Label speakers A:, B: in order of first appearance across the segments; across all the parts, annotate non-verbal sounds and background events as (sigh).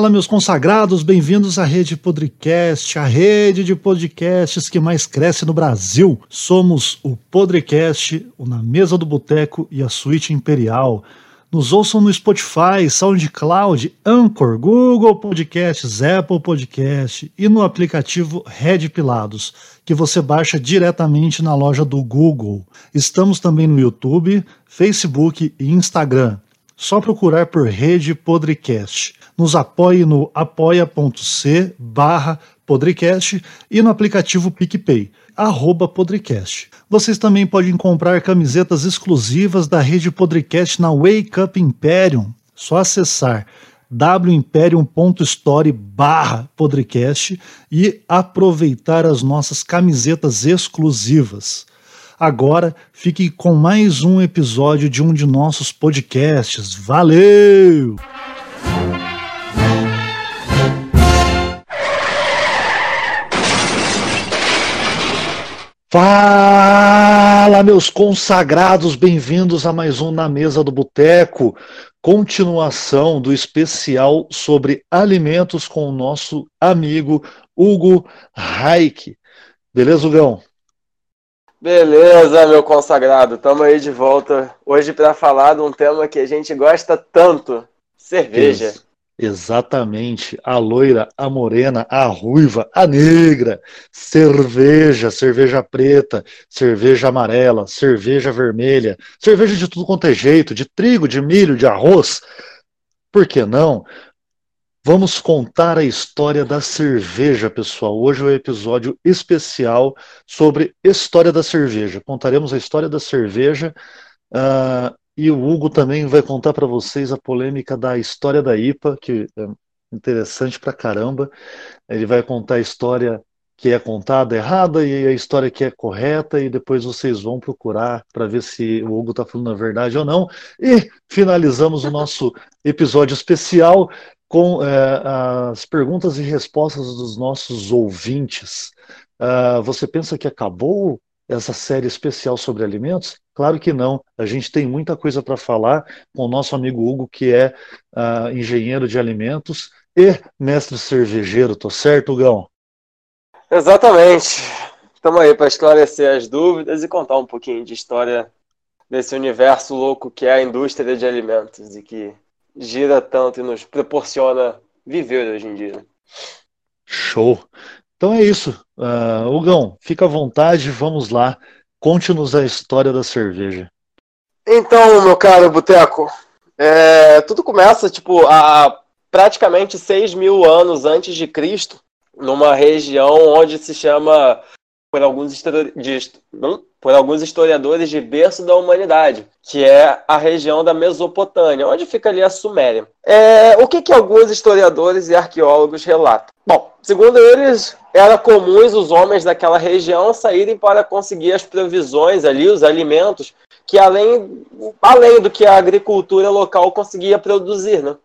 A: Fala, meus consagrados, bem-vindos à Rede Podcast, a rede de podcasts que mais cresce no Brasil. Somos o Podcast, o Na Mesa do Boteco e a Suíte Imperial. Nos ouçam no Spotify, SoundCloud, Anchor, Google Podcasts, Apple Podcast e no aplicativo Red Pilados, que você baixa diretamente na loja do Google. Estamos também no YouTube, Facebook e Instagram. Só procurar por Rede Podcast. Nos apoie no apoia.c barra Podrecast e no aplicativo PicPay, arroba Podrecast. Vocês também podem comprar camisetas exclusivas da rede Podrecast na Wake Up Imperium. Só acessar wimperium.store barra podcast e aproveitar as nossas camisetas exclusivas. Agora fique com mais um episódio de um de nossos podcasts. Valeu! Fala, meus consagrados, bem-vindos a mais um Na Mesa do Boteco, continuação do especial sobre alimentos com o nosso amigo Hugo Reich. Beleza, Hugão?
B: Beleza, meu consagrado, estamos aí de volta hoje para falar de um tema que a gente gosta tanto: cerveja.
A: Ex exatamente, a loira, a morena, a ruiva, a negra, cerveja, cerveja preta, cerveja amarela, cerveja vermelha, cerveja de tudo quanto é jeito, de trigo, de milho, de arroz. Por que não? Vamos contar a história da cerveja, pessoal. Hoje é um episódio especial sobre história da cerveja. Contaremos a história da cerveja uh, e o Hugo também vai contar para vocês a polêmica da história da IPA, que é interessante pra caramba. Ele vai contar a história que é contada errada e a história que é correta, e depois vocês vão procurar para ver se o Hugo está falando a verdade ou não. E finalizamos o nosso (laughs) episódio especial com é, as perguntas e respostas dos nossos ouvintes. Uh, você pensa que acabou essa série especial sobre alimentos? Claro que não. A gente tem muita coisa para falar com o nosso amigo Hugo, que é uh, engenheiro de alimentos e mestre cervejeiro. Tô certo, Gão?
B: Exatamente. Estamos aí para esclarecer as dúvidas e contar um pouquinho de história desse universo louco que é a indústria de alimentos e que gira tanto e nos proporciona viver hoje em dia.
A: Show! Então é isso. Uh, Hugão, fica à vontade, vamos lá. Conte-nos a história da cerveja.
B: Então, meu caro Boteco, é, tudo começa tipo há praticamente 6 mil anos antes de Cristo, numa região onde se chama por alguns, de, por alguns historiadores de berço da humanidade, que é a região da Mesopotâmia, onde fica ali a Suméria. É, o que, que alguns historiadores e arqueólogos relatam? Bom, segundo eles, era comum os homens daquela região saírem para conseguir as provisões ali, os alimentos, que além, além do que a agricultura local conseguia produzir. Né?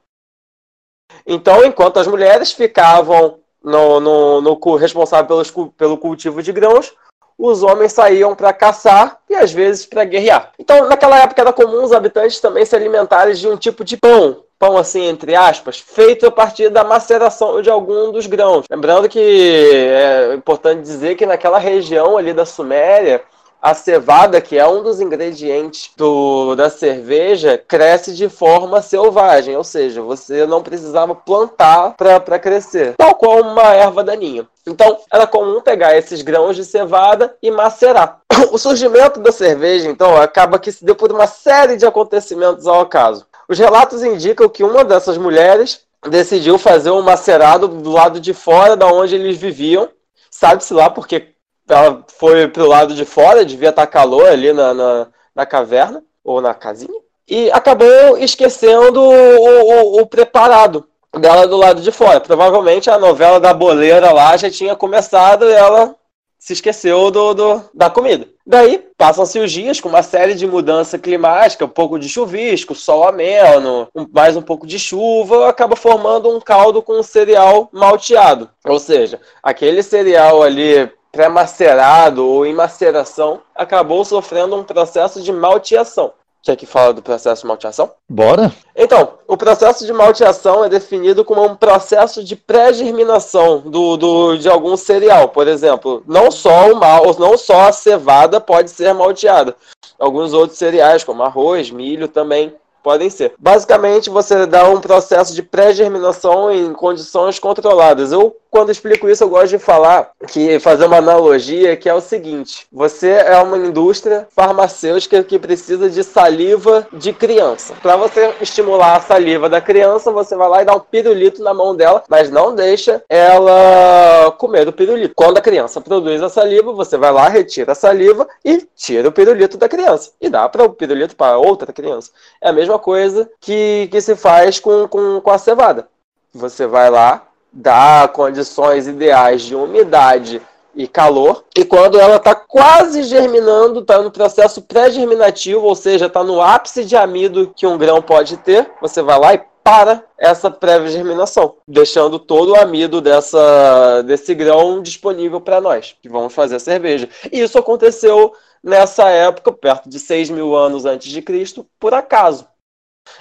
B: Então, enquanto as mulheres ficavam no, no, no responsável pelos, pelo cultivo de grãos, os homens saíam para caçar e às vezes para guerrear. Então, naquela época era comum os habitantes também se alimentarem de um tipo de pão, pão assim entre aspas, feito a partir da maceração de algum dos grãos. Lembrando que é importante dizer que naquela região ali da Suméria a cevada, que é um dos ingredientes do, da cerveja, cresce de forma selvagem, ou seja, você não precisava plantar para crescer, tal qual uma erva daninha. Então, era comum pegar esses grãos de cevada e macerar. (coughs) O surgimento da cerveja, então, acaba que se deu por uma série de acontecimentos ao acaso. Os relatos indicam que uma dessas mulheres decidiu fazer um macerado do lado de fora da onde eles viviam. Sabe-se lá porque ela foi pro lado de fora, devia estar calor ali na, na, na caverna, ou na casinha, e acabou esquecendo o, o, o, preparado dela do lado de fora. Provavelmente a novela da boleira lá já tinha começado e ela se esqueceu do, do da comida. Daí passam-se os dias com uma série de mudança climática, um pouco de chuvisco, sol ameno, um, mais um pouco de chuva, acaba formando um caldo com um cereal malteado. Ou seja, aquele cereal ali pré-macerado ou em maceração acabou sofrendo um processo de malteação. Quer que fala do processo de malteação?
A: Bora!
B: Então, o processo de malteação é definido como um processo de pré-germinação do, do, de algum cereal. Por exemplo, não só o mal, não só a cevada pode ser malteada. Alguns outros cereais, como arroz, milho, também podem ser. Basicamente, você dá um processo de pré-germinação em condições controladas. Eu, quando explico isso, eu gosto de falar que fazer uma analogia que é o seguinte: você é uma indústria farmacêutica que precisa de saliva de criança. Para você estimular a saliva da criança, você vai lá e dá um pirulito na mão dela, mas não deixa ela comer o pirulito. Quando a criança produz a saliva, você vai lá, retira a saliva e tira o pirulito da criança e dá para o pirulito para outra criança. É a mesma coisa que, que se faz com, com, com a cevada. Você vai lá, dá condições ideais de umidade e calor, e quando ela está quase germinando, está no processo pré-germinativo, ou seja, está no ápice de amido que um grão pode ter, você vai lá e para essa pré-germinação, deixando todo o amido dessa, desse grão disponível para nós, que vamos fazer a cerveja. E isso aconteceu nessa época, perto de 6 mil anos antes de Cristo, por acaso.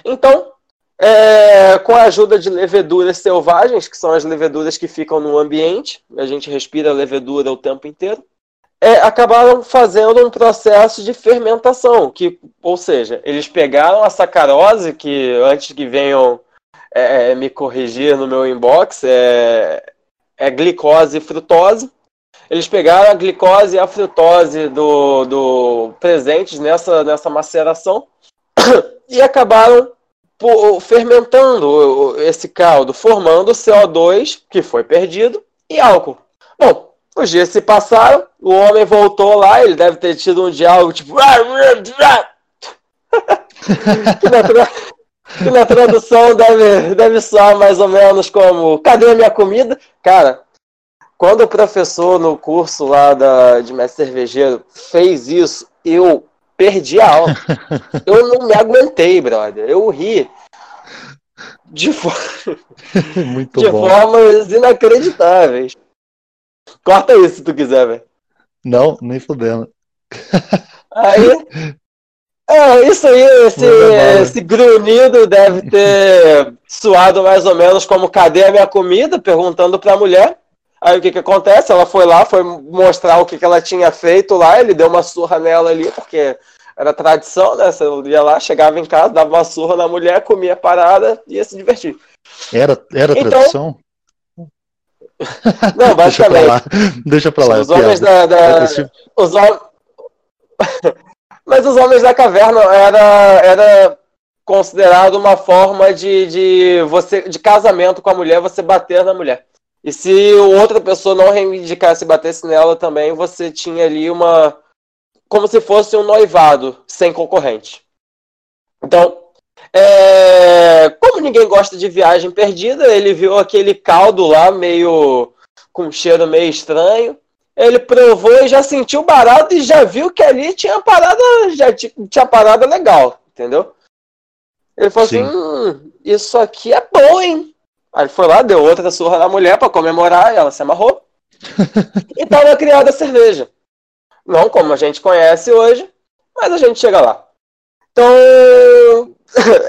B: Então, é, com a ajuda de leveduras selvagens, que são as leveduras que ficam no ambiente, a gente respira levedura o tempo inteiro, é, acabaram fazendo um processo de fermentação, que, ou seja, eles pegaram a sacarose, que antes que venham é, é me corrigir no meu inbox, é, é glicose e frutose. Eles pegaram a glicose e a frutose do, do presentes nessa, nessa maceração (coughs) e acabaram fermentando esse caldo, formando CO2, que foi perdido, e álcool. Bom, os dias se passaram, o homem voltou lá, ele deve ter tido um diálogo tipo. (laughs) que, na tra... que na tradução deve, deve soar mais ou menos como: cadê a minha comida? Cara, quando o professor no curso lá da, de mestre cervejeiro fez isso, eu perdi a aula. (laughs) eu não me aguentei, brother. Eu ri. De, for... (laughs) de formas inacreditáveis. Corta isso se tu quiser, velho.
A: Não, nem fudendo.
B: Aí. É, isso aí, esse, esse grunhido deve ter (laughs) suado mais ou menos como cadê a minha comida? Perguntando pra mulher. Aí o que que acontece? Ela foi lá, foi mostrar o que, que ela tinha feito lá, ele deu uma surra nela ali, porque era tradição, né? Você ia lá, chegava em casa, dava uma surra na mulher, comia parada e ia se divertir.
A: Era, era então, tradição?
B: Não, (laughs) basicamente.
A: Deixa pra lá.
B: Os homens da. da os hom... (laughs) Mas os homens da caverna era, era considerado uma forma de, de, você, de casamento com a mulher, você bater na mulher. E se outra pessoa não reivindicasse e batesse nela também, você tinha ali uma. como se fosse um noivado sem concorrente. Então, é, como ninguém gosta de viagem perdida, ele viu aquele caldo lá meio. com um cheiro meio estranho. Ele provou e já sentiu barato e já viu que ali tinha parada, já tinha parada legal, entendeu? Ele falou Sim. assim: hum, isso aqui é bom, hein? Aí ele foi lá, deu outra surra na mulher para comemorar, e ela se amarrou. (laughs) e tava criada a cerveja. Não como a gente conhece hoje, mas a gente chega lá. Então, (laughs)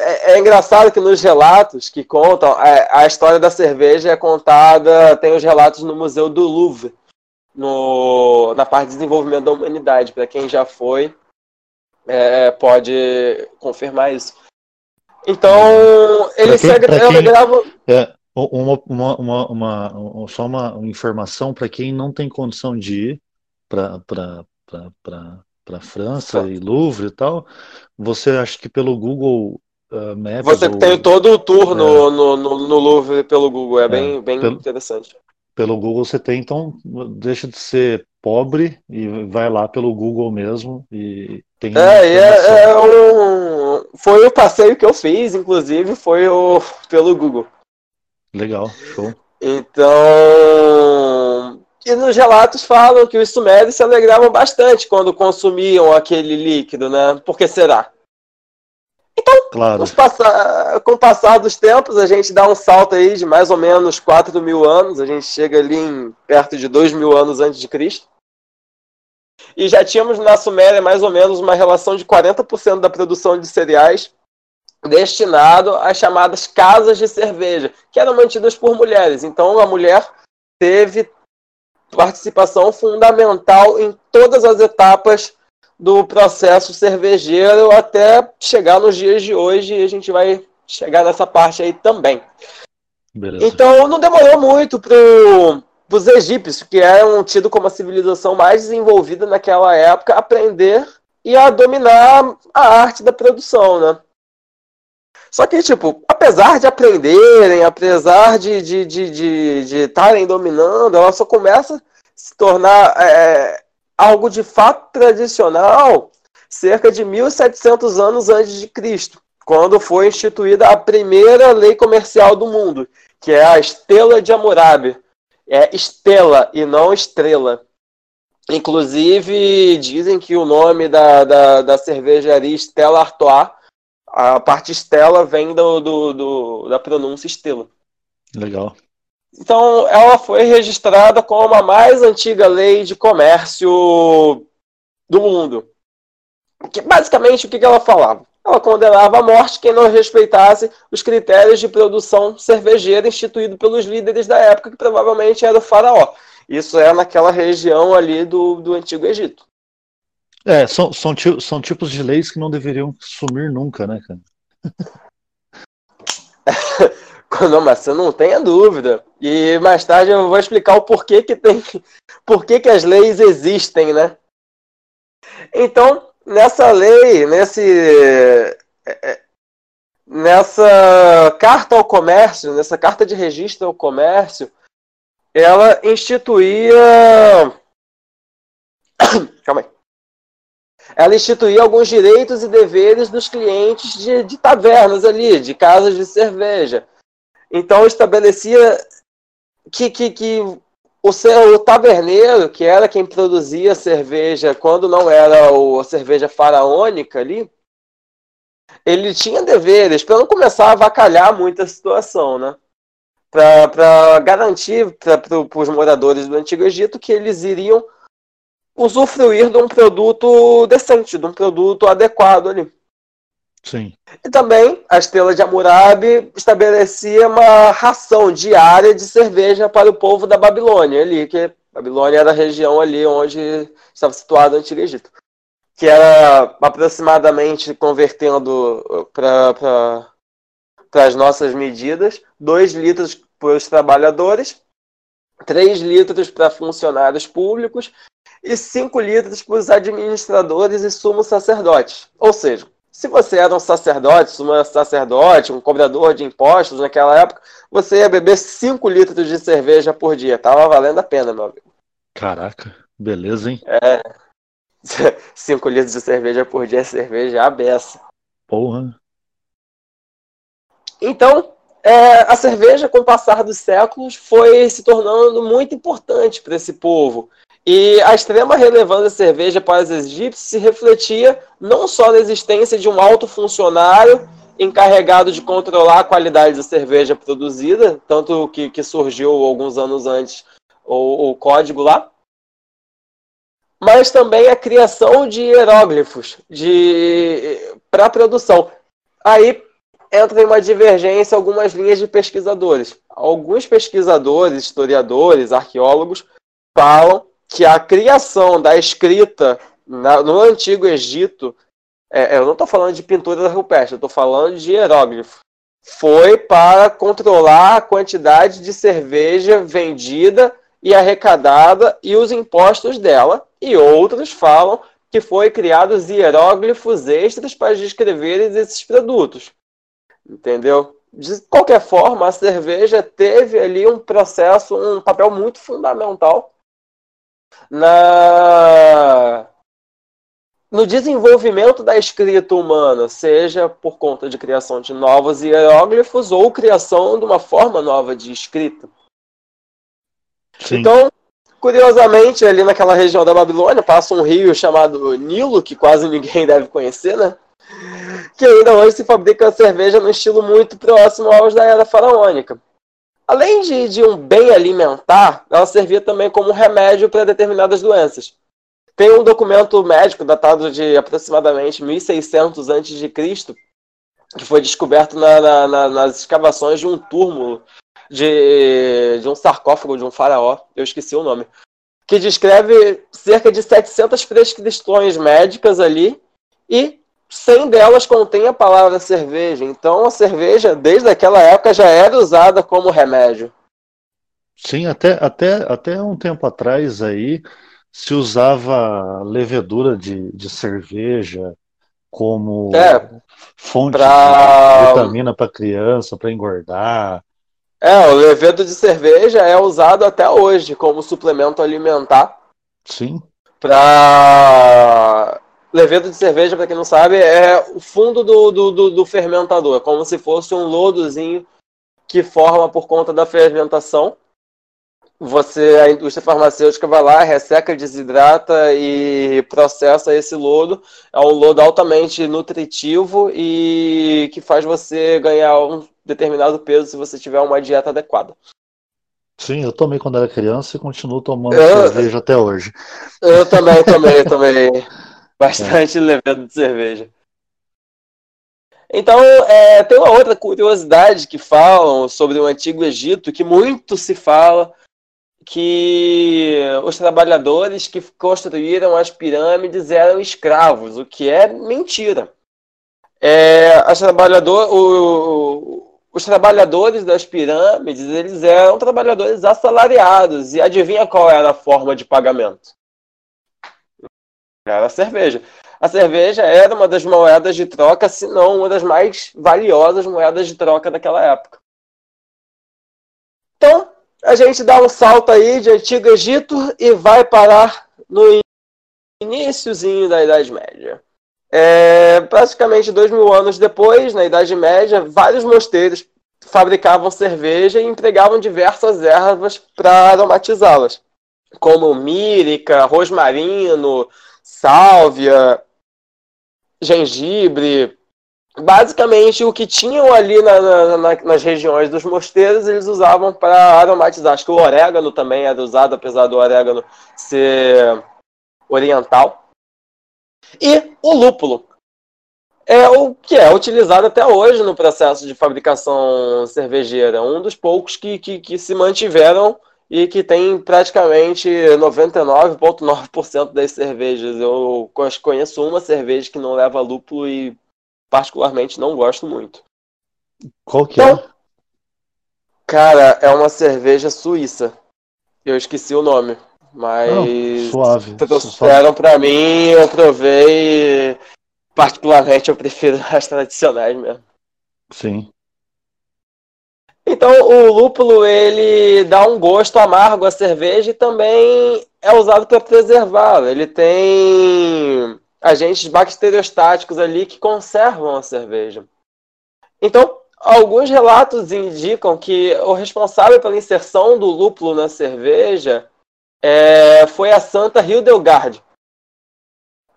B: é, é engraçado que nos relatos que contam, a, é, a, história da cerveja é contada, tem os relatos no Museu do Louvre, no, na parte de desenvolvimento da humanidade. Para quem já foi, é, pode confirmar isso. Então, ele quem, segue, quem,
A: É, uma, uma, uma, uma, só uma informação para quem não tem condição de ir para para França e Louvre e tal, você acha que pelo Google uh, Maps.
B: Você ou, tem todo o tour é, no, no, no, no, Louvre pelo Google, é, é bem, bem pelo, interessante.
A: Pelo Google você tem, então deixa de ser pobre e vai lá pelo Google mesmo e tem.
B: É, é, é um, foi o passeio que eu fiz, inclusive, foi o, pelo Google.
A: Legal, show.
B: Então, e nos relatos falam que os sumérios se alegravam bastante quando consumiam aquele líquido, né? Por que será? Então, claro. com o passar dos tempos, a gente dá um salto aí de mais ou menos 4 mil anos, a gente chega ali em perto de 2 mil anos antes de Cristo. e já tínhamos na Suméria mais ou menos uma relação de 40% da produção de cereais destinado às chamadas casas de cerveja, que eram mantidas por mulheres. Então a mulher teve participação fundamental em todas as etapas do processo cervejeiro até chegar nos dias de hoje e a gente vai chegar nessa parte aí também. Beleza. Então não demorou muito para os egípcios, que eram tidos como a civilização mais desenvolvida naquela época, aprender e a dominar a arte da produção, né? Só que, tipo, apesar de aprenderem, apesar de estarem de, de, de, de dominando, ela só começa a se tornar é, algo de fato tradicional cerca de 1700 anos antes de Cristo, quando foi instituída a primeira lei comercial do mundo, que é a Estela de Hammurabi. É estela e não estrela. Inclusive, dizem que o nome da, da, da cervejaria Stella Artois, a parte Stella vem do, do, do, da pronúncia Estela.
A: Legal.
B: Então, ela foi registrada como a mais antiga lei de comércio do mundo. Que, basicamente, o que ela falava? Ela condenava à morte quem não respeitasse os critérios de produção cervejeira instituídos pelos líderes da época, que provavelmente era o faraó. Isso é naquela região ali do, do Antigo Egito.
A: É, são, são, são tipos de leis que não deveriam sumir nunca, né, cara? (laughs)
B: Não, mas você não tenha dúvida. E mais tarde eu vou explicar o porquê que tem, (laughs) porquê que as leis existem, né? Então, nessa lei, nesse é, é, nessa carta ao comércio, nessa carta de registro ao comércio, ela instituía (coughs) Calma aí. Ela instituía alguns direitos e deveres dos clientes de, de tavernas ali, de casas de cerveja então estabelecia que, que, que o, o taverneiro, que era quem produzia cerveja quando não era o, a cerveja faraônica ali, ele tinha deveres para não começar a avacalhar muito a situação, né? Para garantir para os moradores do Antigo Egito que eles iriam usufruir de um produto decente, de um produto adequado ali.
A: Sim.
B: E também a Estrela de Hammurabi estabelecia uma ração diária de cerveja para o povo da Babilônia, ali, que Babilônia era a região ali onde estava situado o Antigo Egito. Que era aproximadamente, convertendo para as nossas medidas, 2 litros para os trabalhadores, 3 litros para funcionários públicos e 5 litros para os administradores e sumos sacerdotes. Ou seja, se você era um sacerdote, um sacerdote, um cobrador de impostos naquela época, você ia beber 5 litros de cerveja por dia. Tava valendo a pena, meu amigo.
A: Caraca, beleza, hein?
B: É. (laughs) 5 litros de cerveja por dia é cerveja a beça.
A: Porra.
B: Então, é, a cerveja, com o passar dos séculos, foi se tornando muito importante para esse povo. E a extrema relevância da cerveja para os egípcios se refletia não só na existência de um alto funcionário encarregado de controlar a qualidade da cerveja produzida, tanto que, que surgiu alguns anos antes o, o código lá, mas também a criação de hieróglifos de, para produção. Aí entra em uma divergência algumas linhas de pesquisadores. Alguns pesquisadores, historiadores, arqueólogos falam que a criação da escrita na, no Antigo Egito, é, eu não estou falando de pintura rupestre, eu estou falando de hieróglifo, foi para controlar a quantidade de cerveja vendida e arrecadada e os impostos dela. E outros falam que foi criados hieróglifos extras para descrever esses produtos. Entendeu? De qualquer forma, a cerveja teve ali um processo, um papel muito fundamental na no desenvolvimento da escrita humana, seja por conta de criação de novos hieróglifos ou criação de uma forma nova de escrita. Sim. Então, curiosamente, ali naquela região da Babilônia passa um rio chamado Nilo, que quase ninguém (laughs) deve conhecer, né? Que ainda hoje se fabrica cerveja no estilo muito próximo aos da era faraônica. Além de, de um bem alimentar, ela servia também como remédio para determinadas doenças. Tem um documento médico datado de aproximadamente 1600 a.C., que foi descoberto na, na, na, nas escavações de um túmulo, de, de um sarcófago de um faraó, eu esqueci o nome, que descreve cerca de 700 prescrições médicas ali e 100 delas contém a palavra cerveja. Então a cerveja, desde aquela época, já era usada como remédio.
A: Sim, até, até, até um tempo atrás aí se usava levedura de, de cerveja como é, fonte pra... de vitamina para criança, para engordar.
B: É, o levedo de cerveja é usado até hoje como suplemento alimentar.
A: Sim.
B: Para levedo de cerveja, para quem não sabe, é o fundo do, do, do, do fermentador, como se fosse um lodozinho que forma por conta da fermentação você, a indústria farmacêutica vai lá, resseca, desidrata e processa esse lodo. É um lodo altamente nutritivo e que faz você ganhar um determinado peso se você tiver uma dieta adequada.
A: Sim, eu tomei quando era criança e continuo tomando eu, cerveja até hoje.
B: Eu também tomei, tomei (laughs) bastante é. levando de cerveja. Então, é, tem uma outra curiosidade que falam sobre o Antigo Egito, que muito se fala, que os trabalhadores que construíram as pirâmides eram escravos, o que é mentira. É, trabalhador, o, os trabalhadores das pirâmides eles eram trabalhadores assalariados e adivinha qual era a forma de pagamento? Era a cerveja. A cerveja era uma das moedas de troca, se não uma das mais valiosas moedas de troca daquela época. Então, a gente dá um salto aí de Antigo Egito e vai parar no iníciozinho da Idade Média. É, praticamente dois mil anos depois, na Idade Média, vários mosteiros fabricavam cerveja e empregavam diversas ervas para aromatizá-las, como mírica, rosmarino, sálvia, gengibre, basicamente o que tinham ali na, na, na, nas regiões dos mosteiros eles usavam para aromatizar. Acho que o orégano também era usado, apesar do orégano ser oriental. E o lúpulo é o que é utilizado até hoje no processo de fabricação cervejeira. Um dos poucos que, que, que se mantiveram e que tem praticamente 99,9% das cervejas. Eu conheço uma cerveja que não leva lúpulo e particularmente não gosto muito.
A: Qual que é? então, é?
B: Cara, é uma cerveja suíça. Eu esqueci o nome. Mas não,
A: suave.
B: trouxeram para mim, eu provei. Particularmente eu prefiro (laughs) as tradicionais mesmo.
A: Sim.
B: Então o lúpulo ele dá um gosto amargo à cerveja e também é usado para preservá-la. Ele tem agentes bacteriostáticos ali que conservam a cerveja. Então, alguns relatos indicam que o responsável pela inserção do lúpulo na cerveja é, foi a santa Hildegard.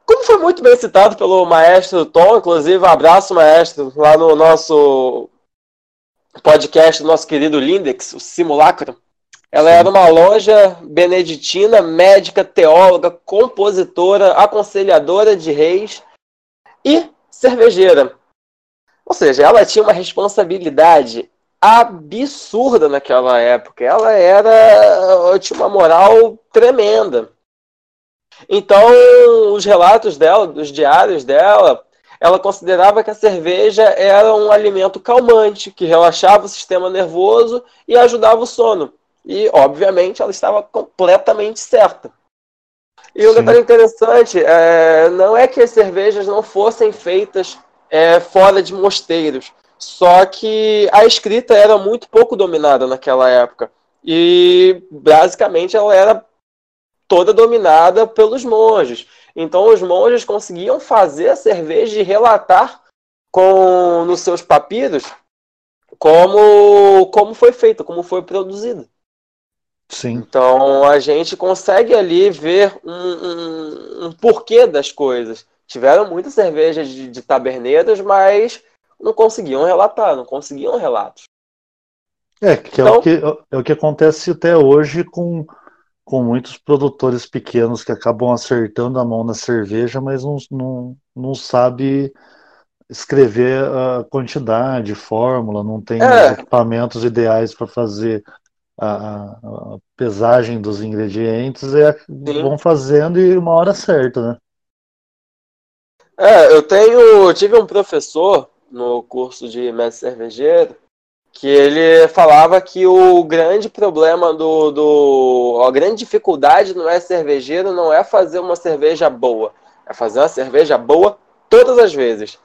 B: Como foi muito bem citado pelo maestro Tom, inclusive, abraço, maestro, lá no nosso podcast do nosso querido Lindex, o Simulacro. Ela era uma loja beneditina, médica, teóloga, compositora, aconselhadora de reis e cervejeira. Ou seja, ela tinha uma responsabilidade absurda naquela época. Ela era tinha uma moral tremenda. Então, os relatos dela, dos diários dela, ela considerava que a cerveja era um alimento calmante, que relaxava o sistema nervoso e ajudava o sono. E, obviamente, ela estava completamente certa. E um detalhe interessante, é, não é que as cervejas não fossem feitas é, fora de mosteiros, só que a escrita era muito pouco dominada naquela época. E, basicamente, ela era toda dominada pelos monges. Então, os monges conseguiam fazer a cerveja e relatar com, nos seus papiros como, como foi feita, como foi produzida.
A: Sim.
B: Então a gente consegue ali ver um, um, um porquê das coisas. Tiveram muitas cervejas de, de taberneiros, mas não conseguiam relatar, não conseguiam relatos.
A: É, que então, é, o que, é o que acontece até hoje com, com muitos produtores pequenos que acabam acertando a mão na cerveja, mas não, não, não sabe escrever a quantidade, fórmula, não tem é. equipamentos ideais para fazer a, a, pesagem dos ingredientes, e vão fazendo e uma hora certa, né?
B: É, eu tenho, eu tive um professor no curso de mestre cervejeiro que ele falava que o grande problema do, do a grande dificuldade no mestre cervejeiro não é fazer uma cerveja boa, é fazer uma cerveja boa todas as vezes.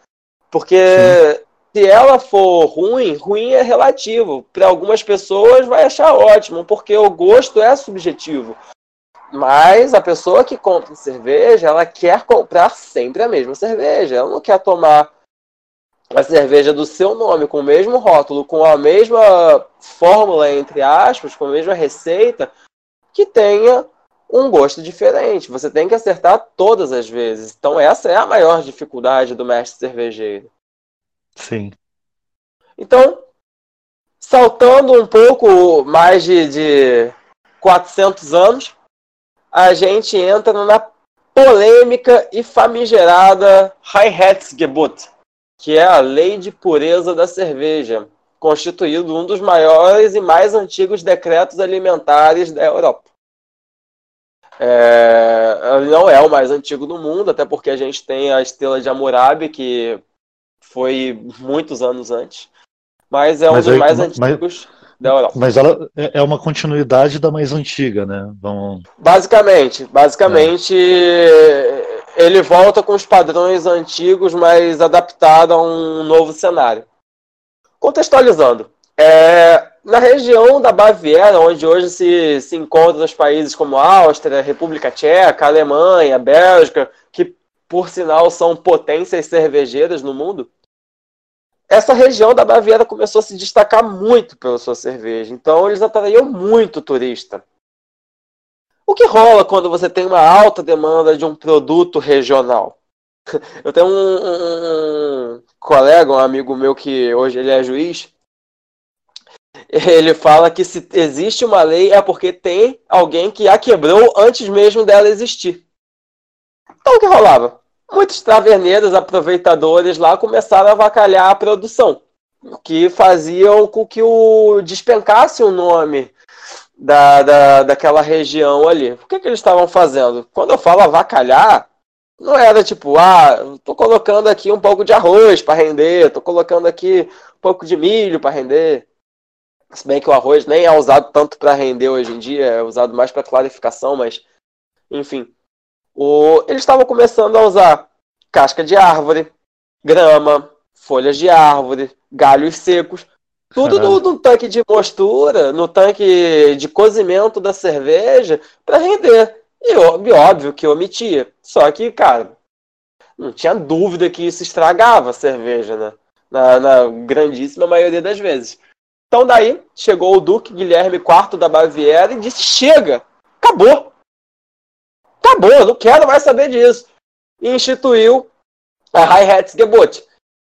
B: Porque Sim. se ela for ruim, ruim é relativo. Para algumas pessoas vai achar ótimo, porque o gosto é subjetivo. Mas a pessoa que compra cerveja, ela quer comprar sempre a mesma cerveja. Ela não quer tomar a cerveja do seu nome, com o mesmo rótulo, com a mesma fórmula, entre aspas, com a mesma receita, que tenha um gosto diferente. Você tem que acertar todas as vezes. Então, essa é a maior dificuldade do mestre cervejeiro.
A: Sim.
B: Então, saltando um pouco mais de, de 400 anos, a gente entra na polêmica e famigerada Reinheitsgebot, que é a lei de pureza da cerveja, constituído um dos maiores e mais antigos decretos alimentares da Europa. É, não é o mais antigo do mundo, até porque a gente tem a estrela de Hammurabi, que foi muitos anos antes, mas é um mas dos aí, mais mas, antigos da Europa.
A: Mas ela é, é uma continuidade da mais antiga, né? Vamos...
B: Basicamente, basicamente é. Ele volta com os padrões antigos, mas adaptado a um novo cenário. Contextualizando, é, na região da Baviera, onde hoje se, se encontram os países como Áustria, República Tcheca, Alemanha, Bélgica, que por sinal são potências cervejeiras no mundo, essa região da Baviera começou a se destacar muito pela sua cerveja. Então eles atraíam muito turista. O que rola quando você tem uma alta demanda de um produto regional? (laughs) Eu tenho um, um, colega, um amigo meu que hoje ele é juiz, ele fala que se existe uma lei é porque tem alguém que a quebrou antes mesmo dela existir. Então o que rolava? Muitos taverneiros, aproveitadores lá começaram a avacalhar a produção, que faziam com que o despencasse o nome da, da, daquela região ali. O que, que eles estavam fazendo? Quando eu falo avacalhar, não era tipo, ah, tô colocando aqui um pouco de arroz para render, tô colocando aqui um pouco de milho para render. Se bem que o arroz nem é usado tanto para render hoje em dia, é usado mais para clarificação, mas enfim. O... Eles estavam começando a usar casca de árvore, grama, folhas de árvore, galhos secos, tudo no, no, tanque de mostura, no tanque de cozimento da cerveja, para render. E óbvio, que omitia. Só que, cara, não tinha dúvida que isso estragava a cerveja, né? Na, na grandíssima maioria das vezes. Então daí chegou o Duque Guilherme IV da Baviera e disse: chega, acabou. Acabou, não quero mais saber disso. E instituiu a Reinheitsgebot,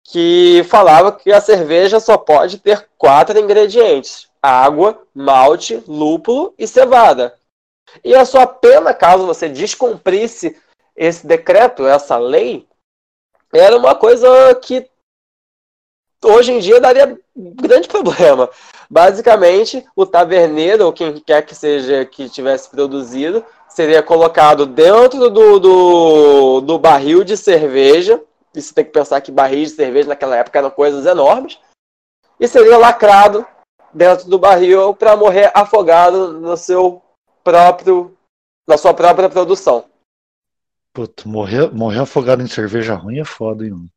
B: que falava que a cerveja só pode ter quatro ingredientes: água, malte, lúpulo e cevada. E a sua pena, caso você descumprisse esse decreto, essa lei, era uma coisa que hoje em dia daria grande problema. Basicamente, o taverneiro, ou quem quer que seja que tivesse produzido, seria colocado dentro do, do, do barril de cerveja. E você tem que pensar que barris de cerveja naquela época eram coisas enormes. E seria lacrado dentro do barril para morrer afogado no seu próprio, na sua própria produção.
A: Puta, morrer, morrer afogado em cerveja ruim é foda, hein?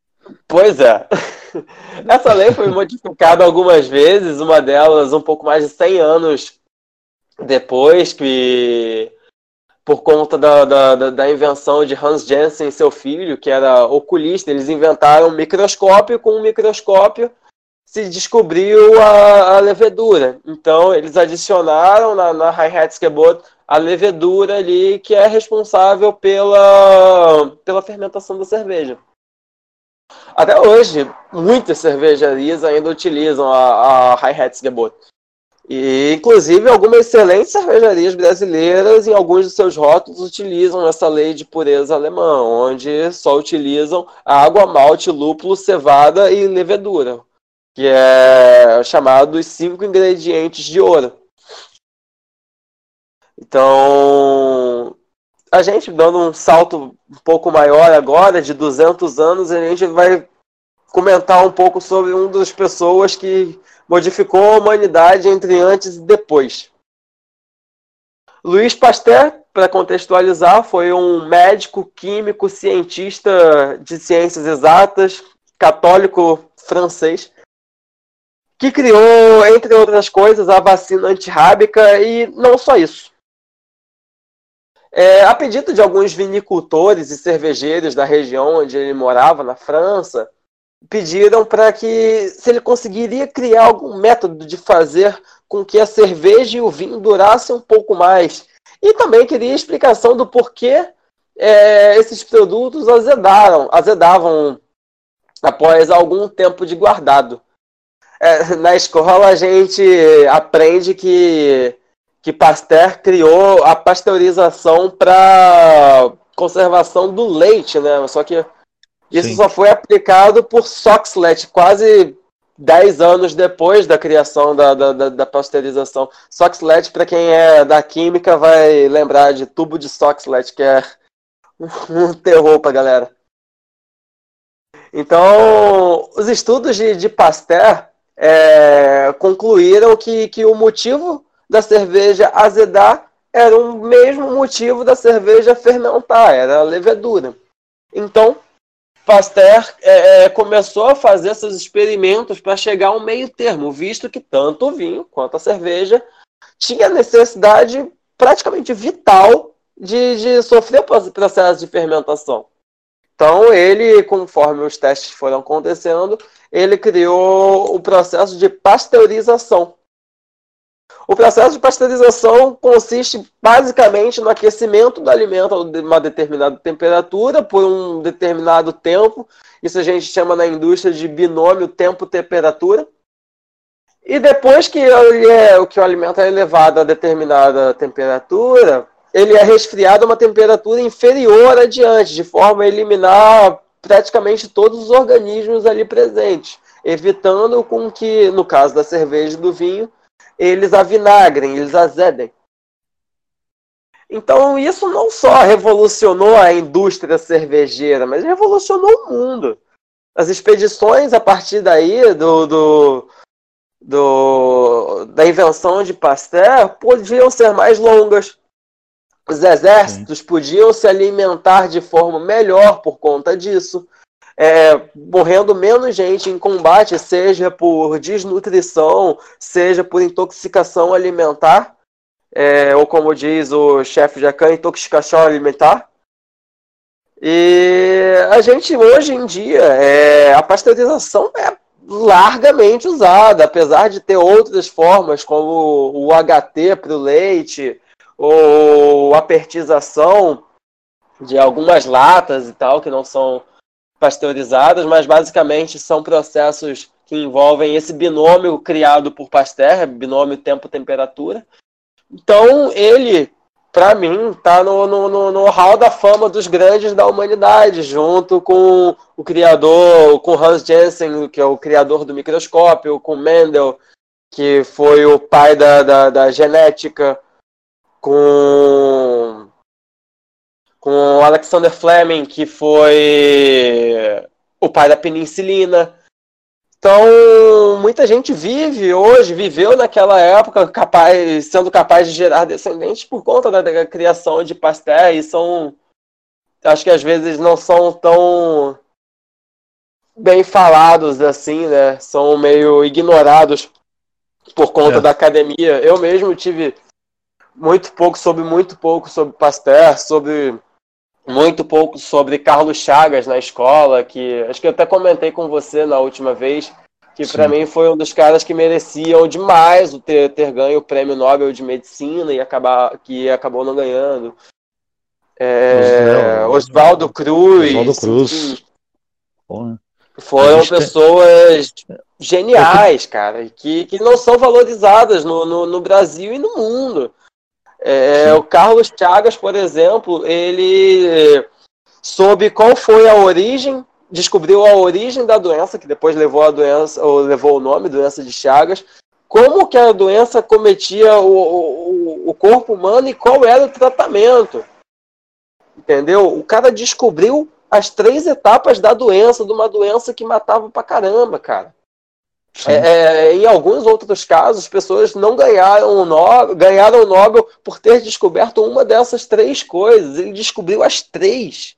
B: Pois é. (laughs) Essa lei foi modificada algumas vezes, uma delas um pouco mais de 100 anos depois, que por conta da, da, da invenção de Hans Jensen, seu filho, que era oculista, eles inventaram um microscópio, com um microscópio se descobriu a, a levedura. Então, eles adicionaram na, na Reinheitsgebot a levedura ali que é responsável pela, pela fermentação da cerveja. Até hoje, muitas cervejarias ainda utilizam a, a Reinheitsgebot. E, inclusive, algumas excelentes cervejarias brasileiras, em alguns de seus rótulos, utilizam essa lei de pureza alemã, onde só utilizam água, malte, lúpulo, cevada e levedura, que é chamado os cinco ingredientes de ouro. Então, a gente dando um salto um pouco maior agora, de 200 anos, a gente vai comentar um pouco sobre uma das pessoas que modificou a humanidade entre antes e depois. Louis Pasteur, para contextualizar, foi um médico, químico, cientista de ciências exatas, católico francês, que criou, entre outras coisas, a vacina antirrábica e não só isso. É, a pedido de alguns vinicultores e cervejeiros da região onde ele morava, na França, pediram para que se ele conseguiria criar algum método de fazer com que a cerveja e o vinho durassem um pouco mais. E também queria explicação do porquê é, esses produtos azedaram, azedavam após algum tempo de guardado. É, na escola a gente aprende que, que Pasteur criou a pasteurização para conservação do leite, né? Só que isso Sim. só foi aplicado por Soxlet, quase 10 anos depois da criação da, da, da pasteurização. Soxlet, para quem é da química, vai lembrar de tubo de Soxlet, que é (laughs) um terror para galera. Então, os estudos de, de Pasteur é, concluíram que, que o motivo da cerveja azedar era o mesmo motivo da cerveja fermentar, era a levedura. Então, Pasteur é, é, começou a fazer esses experimentos para chegar a um meio termo, visto que tanto o vinho quanto a cerveja tinha necessidade praticamente vital de, de sofrer processo de fermentação. Então, ele, conforme os testes foram acontecendo, ele criou o processo de pasteurização, o processo de pasteurização consiste basicamente no aquecimento do alimento a uma determinada temperatura por um determinado tempo. Isso a gente chama na indústria de binômio tempo-temperatura. E depois que, é, que o alimento é elevado a determinada temperatura, ele é resfriado a uma temperatura inferior adiante, de forma a eliminar praticamente todos os organismos ali presentes, evitando com que, no caso da cerveja e do vinho, eles avinagrem, eles azedem. Então isso não só revolucionou a indústria cervejeira, mas revolucionou o mundo. As expedições a partir daí do, do, do da invenção de Pasteur podiam ser mais longas. Os exércitos Sim. podiam se alimentar de forma melhor por conta disso é, morrendo menos gente em combate, seja por desnutrição, seja por intoxicação alimentar, é, ou como diz o chefe Jacan, intoxicação alimentar. E a gente hoje em dia, é, a pasteurização é largamente usada, apesar de ter outras formas, como o HT para o leite, ou a pertização de algumas latas e tal, que não são pasteurizadas, mas basicamente são processos que envolvem esse binômio criado por Pasteur, binômio tempo-temperatura. Então, ele, para mim, está no, no, no, no, hall da fama dos grandes da humanidade, junto com o criador, com Hans Jensen, que é o criador do microscópio, com Mendel, que foi o pai da, da, da genética, com com Alexander Fleming, que foi o pai da penicilina. Então, muita gente vive hoje, viveu naquela época, capaz, sendo capaz de gerar descendentes por conta da, da criação de Pasteur, e são, acho que às vezes não são tão bem falados assim, né? São meio ignorados por conta é. da academia. Eu mesmo tive muito pouco sobre muito pouco sobre Pasteur, sobre muito pouco sobre Carlos Chagas na escola, que acho que eu até comentei com você na última vez, que para mim foi um dos caras que mereciam demais o ter, ter ganho o prêmio Nobel de Medicina e acabar que acabou não ganhando. É, Oswaldo Cruz.
A: Oswaldo Cruz.
B: Foram pessoas tem... geniais, cara, que, que não são valorizadas no, no, no Brasil e no mundo. É, o Carlos Chagas, por exemplo, ele soube qual foi a origem, descobriu a origem da doença, que depois levou a doença, ou levou o nome, doença de Chagas, como que a doença cometia o, o, o corpo humano e qual era o tratamento. Entendeu? O cara descobriu as três etapas da doença, de uma doença que matava pra caramba, cara. É, é, em alguns outros casos, pessoas não ganharam o, Nobel, ganharam o Nobel por ter descoberto uma dessas três coisas. Ele descobriu as três.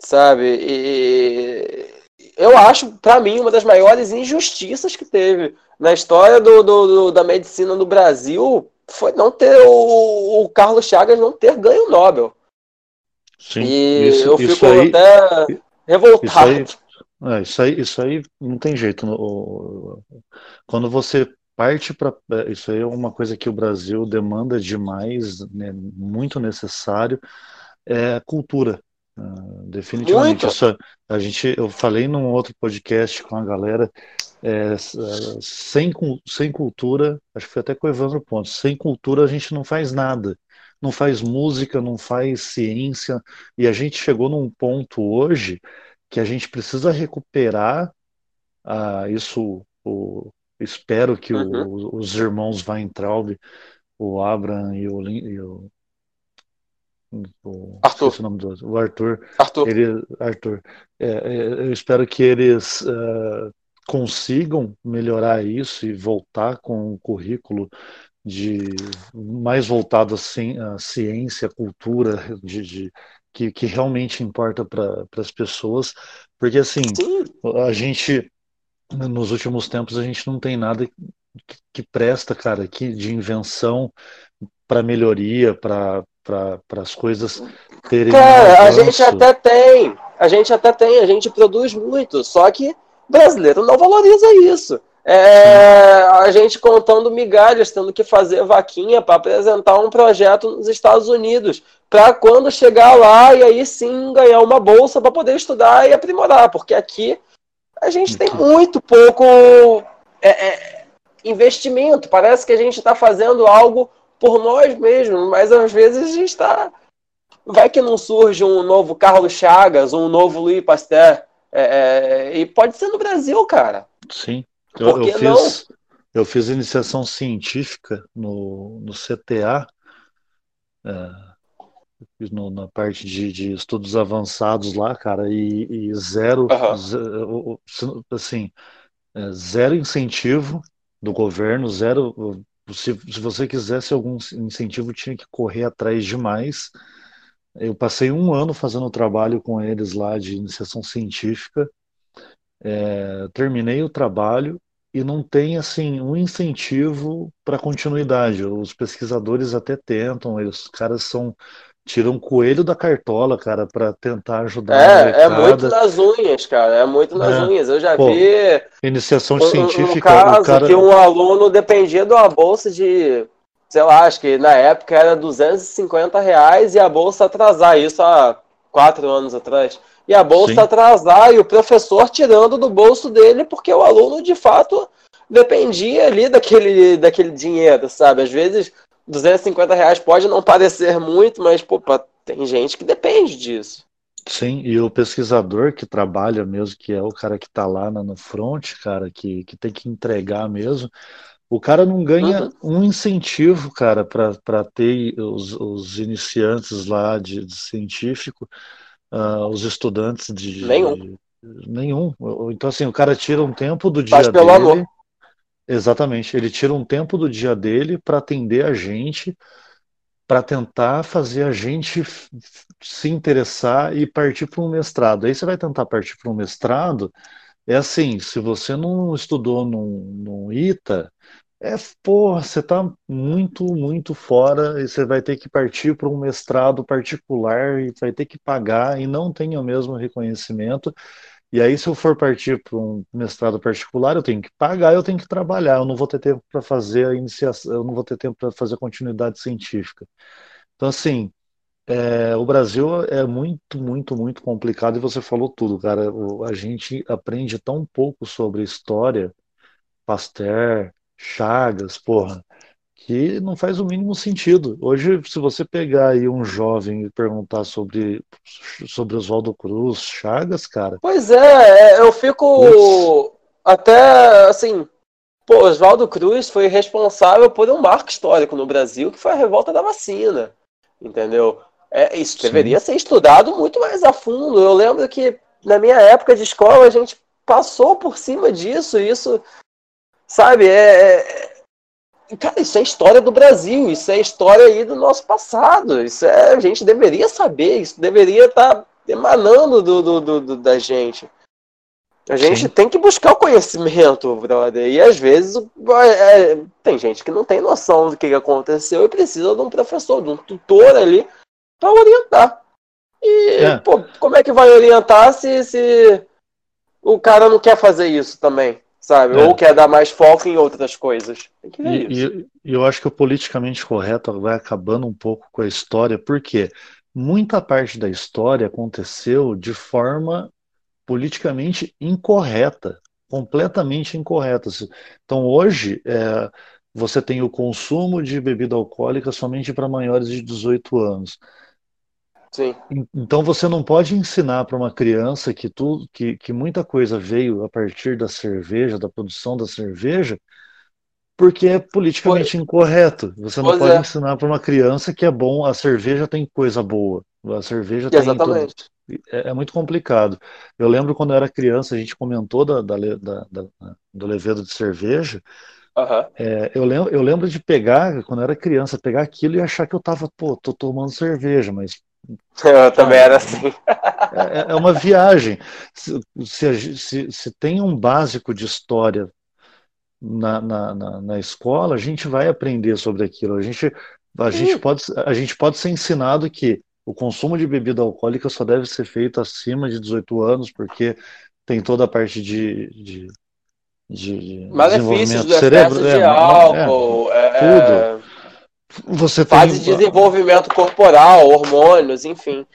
B: Sabe? E eu acho, para mim, uma das maiores injustiças que teve na história do, do, do, da medicina no Brasil foi não ter o, o Carlos Chagas não ter ganho o Nobel.
A: Sim, e isso, eu fico aí, até revoltado. Isso aí, é, isso aí, isso aí não tem jeito. Quando você parte para. É, isso aí é uma coisa que o Brasil demanda demais, né, muito necessário, é cultura. Uh, definitivamente. Isso, a gente, eu falei num outro podcast com a galera, é, sem, sem cultura, acho que foi até com o Evandro Pontes, sem cultura a gente não faz nada não faz música, não faz ciência, e a gente chegou num ponto hoje que a gente precisa recuperar ah, isso. O, espero que uhum. o, os irmãos Weintraub, o Abraham e o, e o o,
B: Arthur.
A: O, nome do, o Arthur.
B: Arthur.
A: Ele, Arthur. É, é, eu espero que eles uh, consigam melhorar isso e voltar com o currículo de mais voltado à ciência, à cultura, de, de que, que, realmente importa para as pessoas, porque assim Sim. a gente nos últimos tempos a gente não tem nada que, que presta, cara, que de invenção para melhoria, para para as coisas terem.
B: Cara, a gente até tem, a gente até tem, a gente produz muito, só que brasileiro não valoriza isso. É, a gente contando migalhas, tendo que fazer vaquinha para apresentar um projeto nos Estados Unidos, para quando chegar lá e aí sim ganhar uma bolsa para poder estudar e aprimorar, porque aqui a gente tem muito pouco é, é, investimento. Parece que a gente está fazendo algo por nós mesmos, mas às vezes a gente está. Vai que não surge um novo Carlos Chagas, um novo Louis Pasteur. É, é, e pode ser no Brasil, cara.
A: Sim. Eu, eu fiz, eu fiz iniciação científica no, no CTA, é, no, na parte de, de, estudos avançados lá, cara, e, e zero, uhum. zero, assim, é, zero incentivo do governo, zero. Se, se você quisesse algum incentivo, tinha que correr atrás demais. Eu passei um ano fazendo trabalho com eles lá de iniciação científica é, terminei o trabalho e não tem assim um incentivo para continuidade. Os pesquisadores até tentam, os caras são tiram um coelho da cartola, cara, para tentar ajudar.
B: É, é muito nas unhas, cara. É muito nas é. unhas. Eu já Pô, vi
A: iniciação um, científica.
B: Um caso cara... que um aluno dependia de uma bolsa de, sei lá, acho que na época era 250 reais e a bolsa atrasar isso há quatro anos atrás e a bolsa Sim. atrasar e o professor tirando do bolso dele porque o aluno de fato dependia ali daquele, daquele dinheiro, sabe? Às vezes 250 reais pode não parecer muito, mas pô, tem gente que depende disso.
A: Sim, e o pesquisador que trabalha mesmo, que é o cara que está lá no front, cara, que, que tem que entregar mesmo, o cara não ganha uhum. um incentivo, cara, para ter os, os iniciantes lá de, de científico uh, os estudantes de.
B: Nenhum.
A: Nenhum. Então, assim, o cara tira um tempo do dia dele. Amor. Exatamente. Ele tira um tempo do dia dele para atender a gente, para tentar fazer a gente se interessar e partir para um mestrado. Aí você vai tentar partir para um mestrado. É assim, se você não estudou num, num ITA, é, porra, você tá muito, muito fora e você vai ter que partir para um mestrado particular e vai ter que pagar e não tem o mesmo reconhecimento. E aí, se eu for partir para um mestrado particular, eu tenho que pagar, eu tenho que trabalhar, eu não vou ter tempo para fazer a iniciação, eu não vou ter tempo para fazer a continuidade científica. Então, assim, É, o Brasil é muito, muito, muito complicado e você falou tudo, cara. A gente aprende tão pouco sobre história, Pasteur, Chagas, porra, que não faz o mínimo sentido. Hoje, se você pegar aí um jovem e perguntar sobre, sobre Oswaldo Cruz, Chagas, cara,
B: Pois é, é, eu fico até assim. Pô, Oswaldo Cruz foi responsável por um marco histórico no Brasil, que foi a revolta da vacina. Entendeu? É, isso
A: sim,
B: deveria ser estudado muito mais a fundo. Eu lembro que na minha época de escola a gente passou por cima disso, e isso, sabe, é, é- Cara, isso é história do Brasil, isso é história aí do nosso passado. Isso é, a gente deveria saber, isso deveria estar emanando do, do, do- do- da gente. A gente
A: sim.
B: tem que buscar o conhecimento, brother. E às vezes é, é, tem gente que não tem noção do que que aconteceu e precisa de um professor, de um tutor ali para orientar. E,
A: É,
B: pô, como é que vai orientar se, se o cara não quer fazer isso também, sabe? Ou
A: é.
B: quer dar mais foco em outras coisas. Tem que ver
A: E,
B: isso.
A: e- eu acho que o politicamente correto vai acabando um pouco com a história, porque muita parte da história aconteceu de forma politicamente incorreta, completamente incorreta. Então, hoje, é, você tem o consumo de bebida alcoólica somente para maiores de 18 anos.
B: Sim.
A: En- Então, você não pode ensinar para uma criança que, tudo, que, que muita coisa veio a partir da cerveja, da produção da cerveja, porque é
B: Pois,
A: politicamente incorreto. Você não
B: pois
A: pode
B: é,
A: ensinar para uma criança que é bom, a cerveja tem coisa boa, a cerveja tem todo.
B: exatamente.
A: É, é muito complicado. Eu lembro quando eu era criança, a gente comentou da, da, da- da- do levedo de cerveja.
B: Aham.
A: É, eu lembro, eu lembro de pegar, quando eu era criança, pegar aquilo e achar que eu tava, pô, tô tomando cerveja, mas,
B: Eu também era assim.
A: é, é é uma viagem. Se, se, se, se tem um básico de história na, na, na, na escola, a gente vai aprender sobre aquilo. A gente, a gente pode, a gente pode ser ensinado que o consumo de bebida alcoólica só deve ser feito acima de 18 anos, porque tem toda a parte de, de, de
B: malefícios
A: desenvolvimento
B: do
A: do cerebro,
B: excesso
A: é,
B: de
A: é,
B: álcool,
A: tudo.
B: é, é,
A: Você
B: fase
A: tem
B: de desenvolvimento corporal, hormônios, enfim.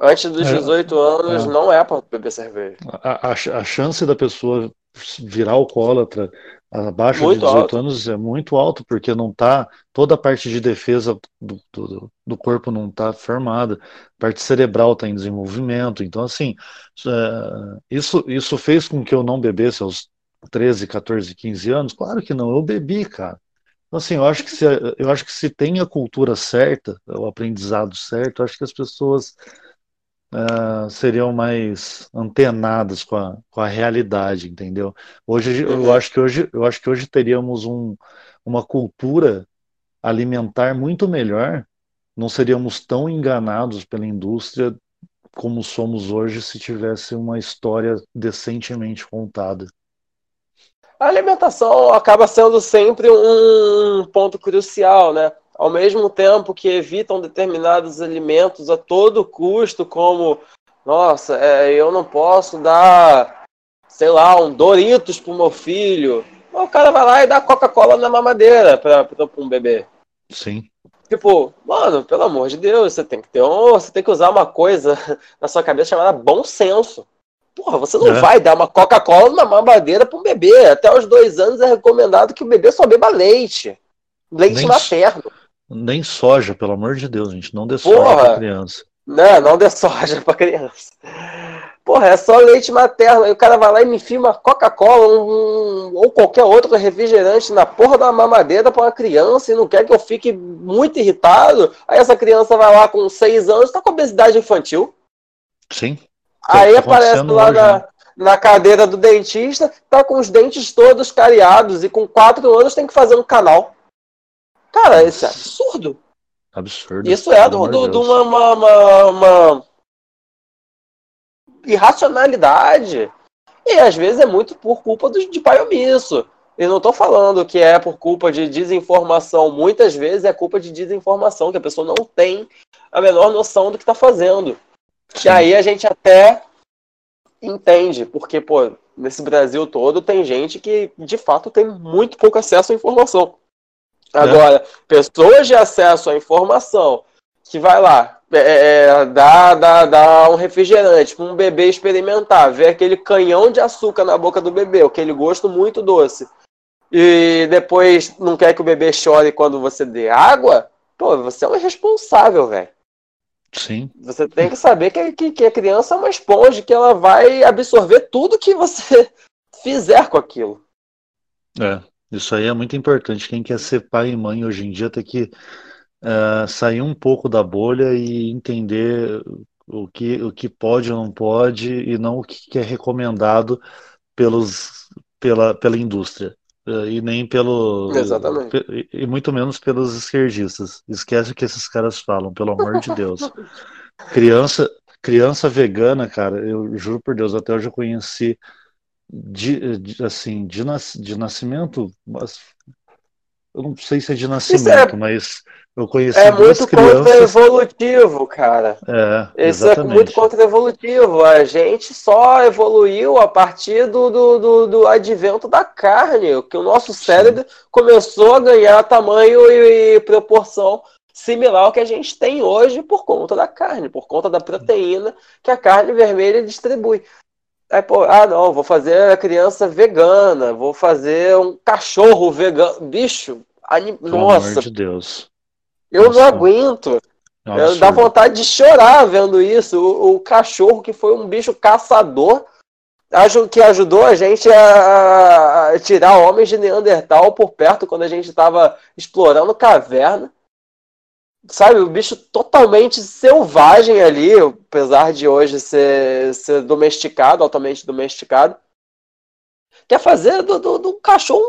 B: Antes dos
A: é,
B: 18 anos
A: é,
B: não é para beber cerveja.
A: a, a, a chance da pessoa virar alcoólatra abaixo de
B: Muito
A: 18
B: alto.
A: anos é muito alto, porque não tá, toda a parte de defesa do, do, do corpo não está formada, a parte cerebral está em desenvolvimento. Então, assim, é, isso, isso fez com que eu não bebesse aos 13, 14, 15 anos? Claro que não, eu bebi, cara. Então, assim, eu acho que se, eu acho que se tem a cultura certa, o aprendizado certo, eu acho que as pessoas ah, seriam mais antenadas com a, com a realidade, entendeu? Hoje, eu
B: Uhum.
A: acho que hoje, eu acho que hoje teríamos um, uma cultura alimentar muito melhor, não seríamos tão enganados pela indústria como somos hoje se tivesse uma história decentemente contada.
B: A alimentação acaba sendo sempre um ponto crucial, né? Ao mesmo tempo que evitam determinados alimentos a todo custo, como, nossa, é, eu não posso dar, sei lá, um Doritos pro meu filho. O cara vai lá e dá Coca-Cola na mamadeira para um bebê.
A: Sim,
B: Tipo, mano, pelo amor de Deus, você tem que ter um, você tem que usar uma coisa (laughs) na sua cabeça chamada bom senso. Porra, você não
A: é,
B: vai dar uma Coca-Cola na mamadeira para um bebê. Até os dois anos é recomendado que o bebê só beba leite. Leite
A: nem,
B: materno.
A: nem soja, pelo amor de Deus, gente, não dê soja para
B: Porra,
A: criança.
B: né? Não dê (laughs) soja pra criança. Porra, é só leite materno. Aí o cara vai lá e me enfia uma Coca-Cola um- ou qualquer outro refrigerante na porra da mamadeira pra uma criança e não quer que eu fique muito irritado. Aí essa criança vai lá com seis anos, tá com obesidade infantil.
A: Sim,
B: Aí aparece lá
A: hoje, né?
B: na, na cadeira do dentista, tá com os dentes todos cariados e com quatro anos tem que fazer um canal. Cara, isso é absurdo.
A: absurdo,
B: Isso é
A: de
B: uma, uma, uma, uma irracionalidade. E às vezes é muito por culpa do, de pai omisso. E não estou falando que é por culpa de desinformação. Muitas vezes é culpa de desinformação, que a pessoa não tem a menor noção do que está fazendo. E
A: Sim,
B: aí a gente até entende, porque, pô, nesse Brasil todo tem gente que de fato tem muito pouco acesso à informação.
A: é,
B: Agora, pessoas de acesso à informação que vai lá, é, é dar, dar, dar um refrigerante para um bebê experimentar, ver aquele canhão de açúcar na boca do bebê, aquele gosto muito doce, e depois não quer que o bebê chore quando você dê água, pô, você é um irresponsável, velho.
A: Sim.
B: Você tem que saber que, que, que, a criança é uma esponja, que ela vai absorver tudo que você (laughs) fizer com aquilo.
A: É, isso aí é muito importante. Quem quer ser pai e mãe hoje em dia tem que uh, sair um pouco da bolha e entender o que, o que pode ou não pode e não o que é recomendado pelos, pela, pela indústria. Uh, e nem pelo.
B: Exatamente.
A: E, e muito menos pelos esquerdistas. Esquece o que esses caras falam, pelo amor de Deus. (laughs) Criança, criança vegana, cara, eu juro por Deus, até hoje eu conheci de, de assim, de, nas, de nascimento, mas eu não sei se é de nascimento, é, mas eu conheci
B: É
A: muito
B: crianças... contra-evolutivo, cara.
A: É,
B: Isso é muito contra-evolutivo. A gente só evoluiu a partir do, do, do, do advento da carne, que o nosso cérebro Sim. começou a ganhar tamanho e, e proporção similar ao que a gente tem hoje por conta da carne, por conta da proteína que a carne vermelha distribui. Aí, pô, ah, não, vou fazer a criança vegana, vou fazer um cachorro vegano. Bicho, anim... nossa.
A: Amor de Deus.
B: Eu nossa. não aguento. Eu, dá vontade de chorar vendo isso. O, o, cachorro, que foi um bicho caçador, que ajudou a gente a, a tirar homens de Neandertal por perto quando a gente estava explorando caverna sabe, o bicho totalmente selvagem ali, apesar de hoje ser, ser domesticado, altamente domesticado. Quer fazer do, do, do cachorro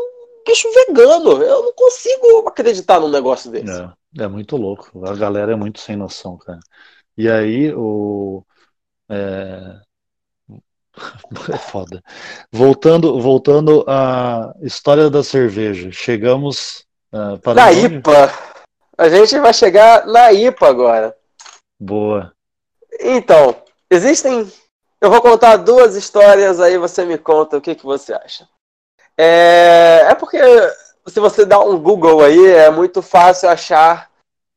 B: bicho vegano. Eu não consigo acreditar num negócio desse.
A: É, é muito louco. A galera é muito sem noção, cara. E aí, o. É... (laughs) é foda. Voltando, voltando à história da cerveja. Chegamos uh, para.
B: Na IPA! A gente vai chegar na IPA agora.
A: Boa.
B: Então, existem. Eu vou contar duas histórias, aí você me conta o que, que você acha. É, é porque se você dá um Google aí, é muito fácil achar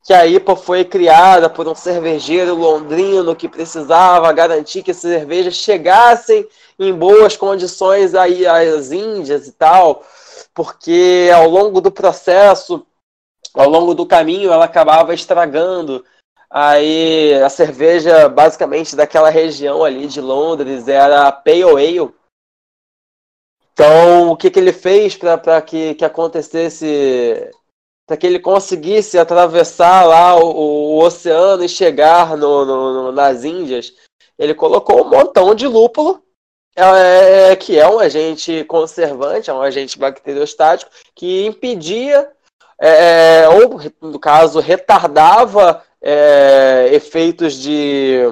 B: que a IPA foi criada por um cervejeiro londrino que precisava garantir que as cervejas chegassem em boas condições aí às Índias e tal, porque ao longo do processo ao longo do caminho ela acabava estragando. Aí a cerveja, basicamente, daquela região ali de Londres era Pale Ale. Então, o que, que ele fez para que, que acontecesse, para que ele conseguisse atravessar lá o, o oceano e chegar no, no, nas Índias? Ele colocou um montão de lúpulo, é, que é um agente conservante, é um agente bacteriostático, que impedia é, é, ou, no caso, retardava é, efeitos de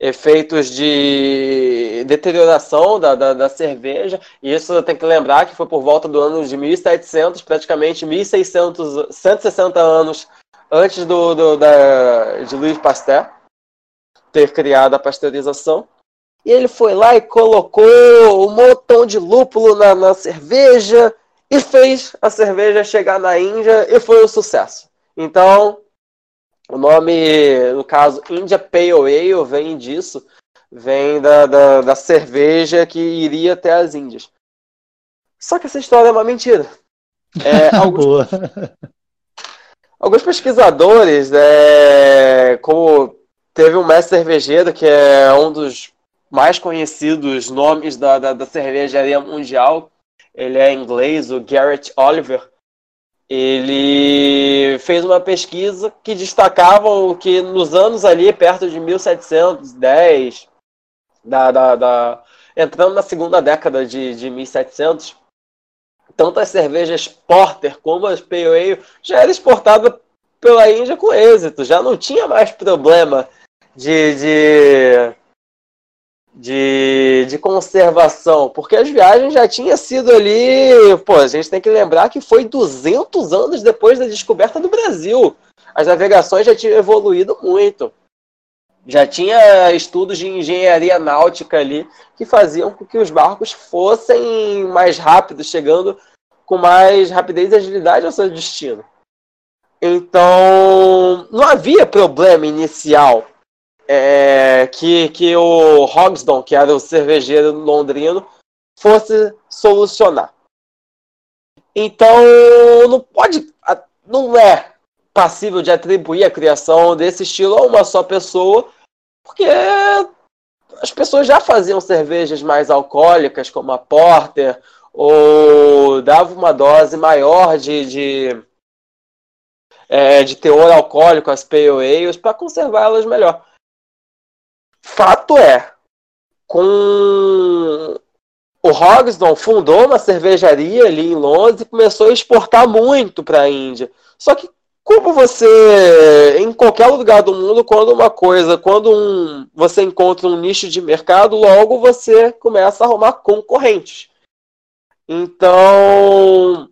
B: efeitos de deterioração da, da, da, cerveja. E isso tem que lembrar que foi por volta do ano de 1700, praticamente 1600, 160 anos antes do, do da, de Louis Pasteur ter criado a pasteurização. E ele foi lá e colocou um montão de lúpulo na, na cerveja e fez a cerveja chegar na Índia e foi um sucesso. Então, o nome, no caso, India Pale Ale, vem disso, vem da, da, da cerveja que iria até as Índias. Só que essa história é uma mentira. É, (laughs) alguns, alguns, pesquisadores, é, como teve um mestre cervejeiro que é um dos mais conhecidos nomes da, da, da cervejaria mundial, ele é inglês, o Garrett Oliver, ele fez uma pesquisa que destacava que nos anos ali, perto de 1710, da, da, da entrando na segunda década de, de 1700, tanto as cervejas Porter como as Pale Ale já eram exportadas pela Índia com êxito, já não tinha mais problema de, de de, de conservação, porque as viagens já tinham sido ali, pô, a gente tem que lembrar que foi 200 anos depois da descoberta do Brasil. As navegações já tinham evoluído muito. Já tinha estudos de engenharia náutica ali que faziam com que os barcos fossem mais rápidos, chegando com mais rapidez e agilidade ao seu destino. Então, não havia problema inicial é, que, que o Hogston, que era o cervejeiro londrino, fosse solucionar. Então, não pode, não é passível de atribuir a criação desse estilo a uma só pessoa, porque as pessoas já faziam cervejas mais alcoólicas, como a Porter, ou dava uma dose maior de, de, é, de teor alcoólico às Pale Ales para conservá-las melhor. Fato é, com o Hogston fundou uma cervejaria ali em Londres e começou a exportar muito para a Índia. Só que como você em qualquer lugar do mundo, quando uma coisa, quando um, você encontra um nicho de mercado, logo você começa a arrumar concorrentes. Então,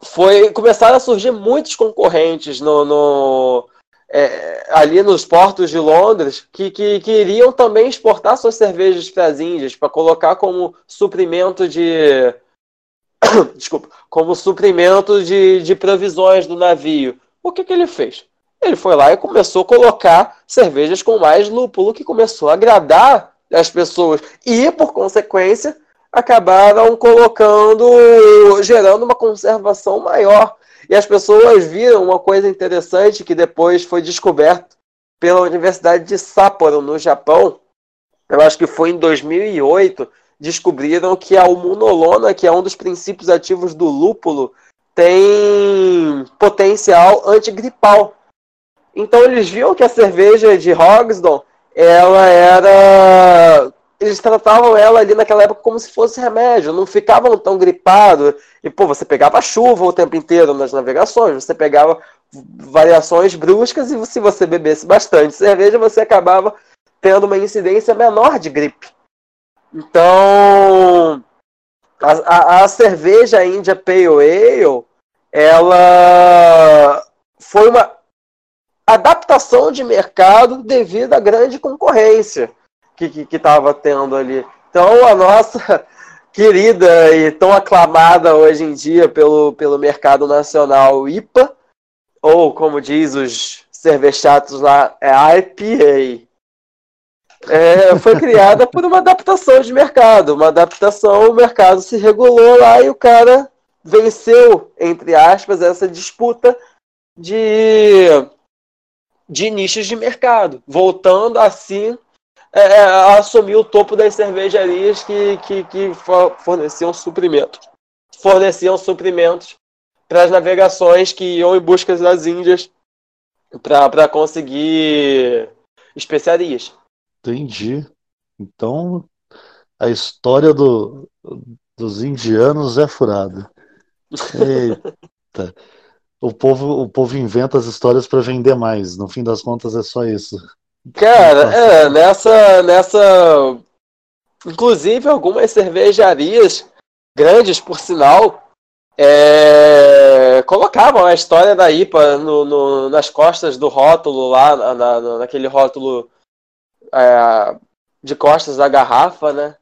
B: foi começaram a surgir muitos concorrentes no, no é, ali nos portos de Londres que, que, queriam também exportar suas cervejas para as Índias para colocar como suprimento de (coughs) desculpa, como suprimento de, de provisões do navio. O que, que ele fez? Ele foi lá e começou a colocar cervejas com mais lúpulo, que começou a agradar as pessoas. E, por consequência, acabaram colocando, gerando uma conservação maior. E as pessoas viram uma coisa interessante que depois foi descoberto pela Universidade de Sapporo, no Japão. Eu acho que foi em 2008. Descobriram que a almunolona, que é um dos princípios ativos do lúpulo, tem potencial antigripal. Então eles viam que a cerveja de Hogston, ela era eles tratavam ela ali naquela época como se fosse remédio, não ficavam tão gripados. E, pô, você pegava chuva o tempo inteiro nas navegações, você pegava variações bruscas e se você bebesse bastante cerveja, você acabava tendo uma incidência menor de gripe. Então, a, a, a cerveja India Pale Ale, ela foi uma adaptação de mercado devido à grande concorrência que estava tendo ali. Então, a nossa (laughs) querida e tão aclamada hoje em dia pelo, pelo mercado nacional IPA, ou como diz os cervejatos lá, é IPA é, foi criada por uma adaptação de mercado. Uma adaptação, o mercado se regulou lá e o cara venceu, entre aspas, essa disputa de, de nichos de mercado, voltando assim é, é assumir o topo das cervejarias que, que, que forneciam suprimentos. Forneciam suprimentos para as navegações que iam em busca das Índias para conseguir especiarias.
A: Entendi. Então, a história do, dos indianos é furada. (laughs) Eita. O povo, o povo inventa as histórias para vender mais. No fim das contas, é só isso.
B: Cara, é, nessa, nessa. Inclusive, algumas cervejarias, grandes por sinal, é, colocavam a história da IPA no, no, nas costas do rótulo lá, na, na, naquele rótulo é, de costas da garrafa, né?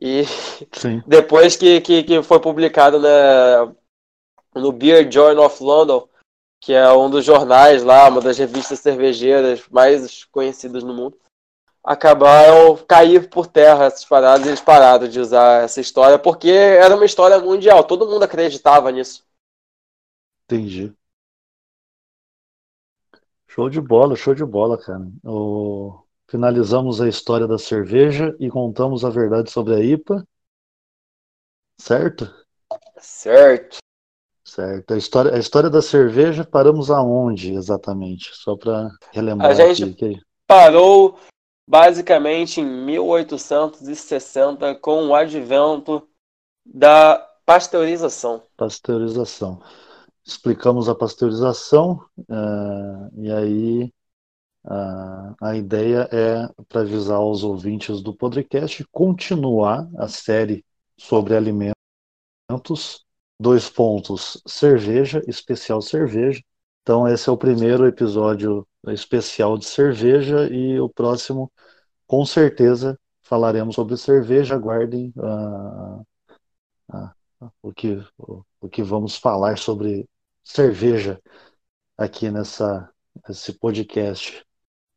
B: E (laughs) Sim. depois que, que, que, foi publicado né, no Beer Journal of London, que é um dos jornais lá, uma das revistas cervejeiras mais conhecidas no mundo, acabaram cair por terra essas paradas e eles pararam de usar essa história porque era uma história mundial, todo mundo acreditava nisso.
A: Entendi. Show de bola, show de bola, cara. O... Finalizamos a história da cerveja e contamos a verdade sobre a IPA. Certo?
B: Certo.
A: Certo. A história, a história da cerveja, paramos aonde exatamente? Só para relembrar.
B: A gente aqui. parou basicamente em 1860 com o advento da pasteurização.
A: Pasteurização. Explicamos a pasteurização uh, e aí Uh, a ideia é, para avisar os ouvintes do podcast, continuar a série sobre alimentos. Dois pontos: cerveja, especial cerveja. Então, esse é o primeiro episódio especial de cerveja, e o próximo, com certeza, falaremos sobre cerveja. Aguardem uh, uh, o, que, o, o que vamos falar sobre cerveja aqui nessa esse podcast.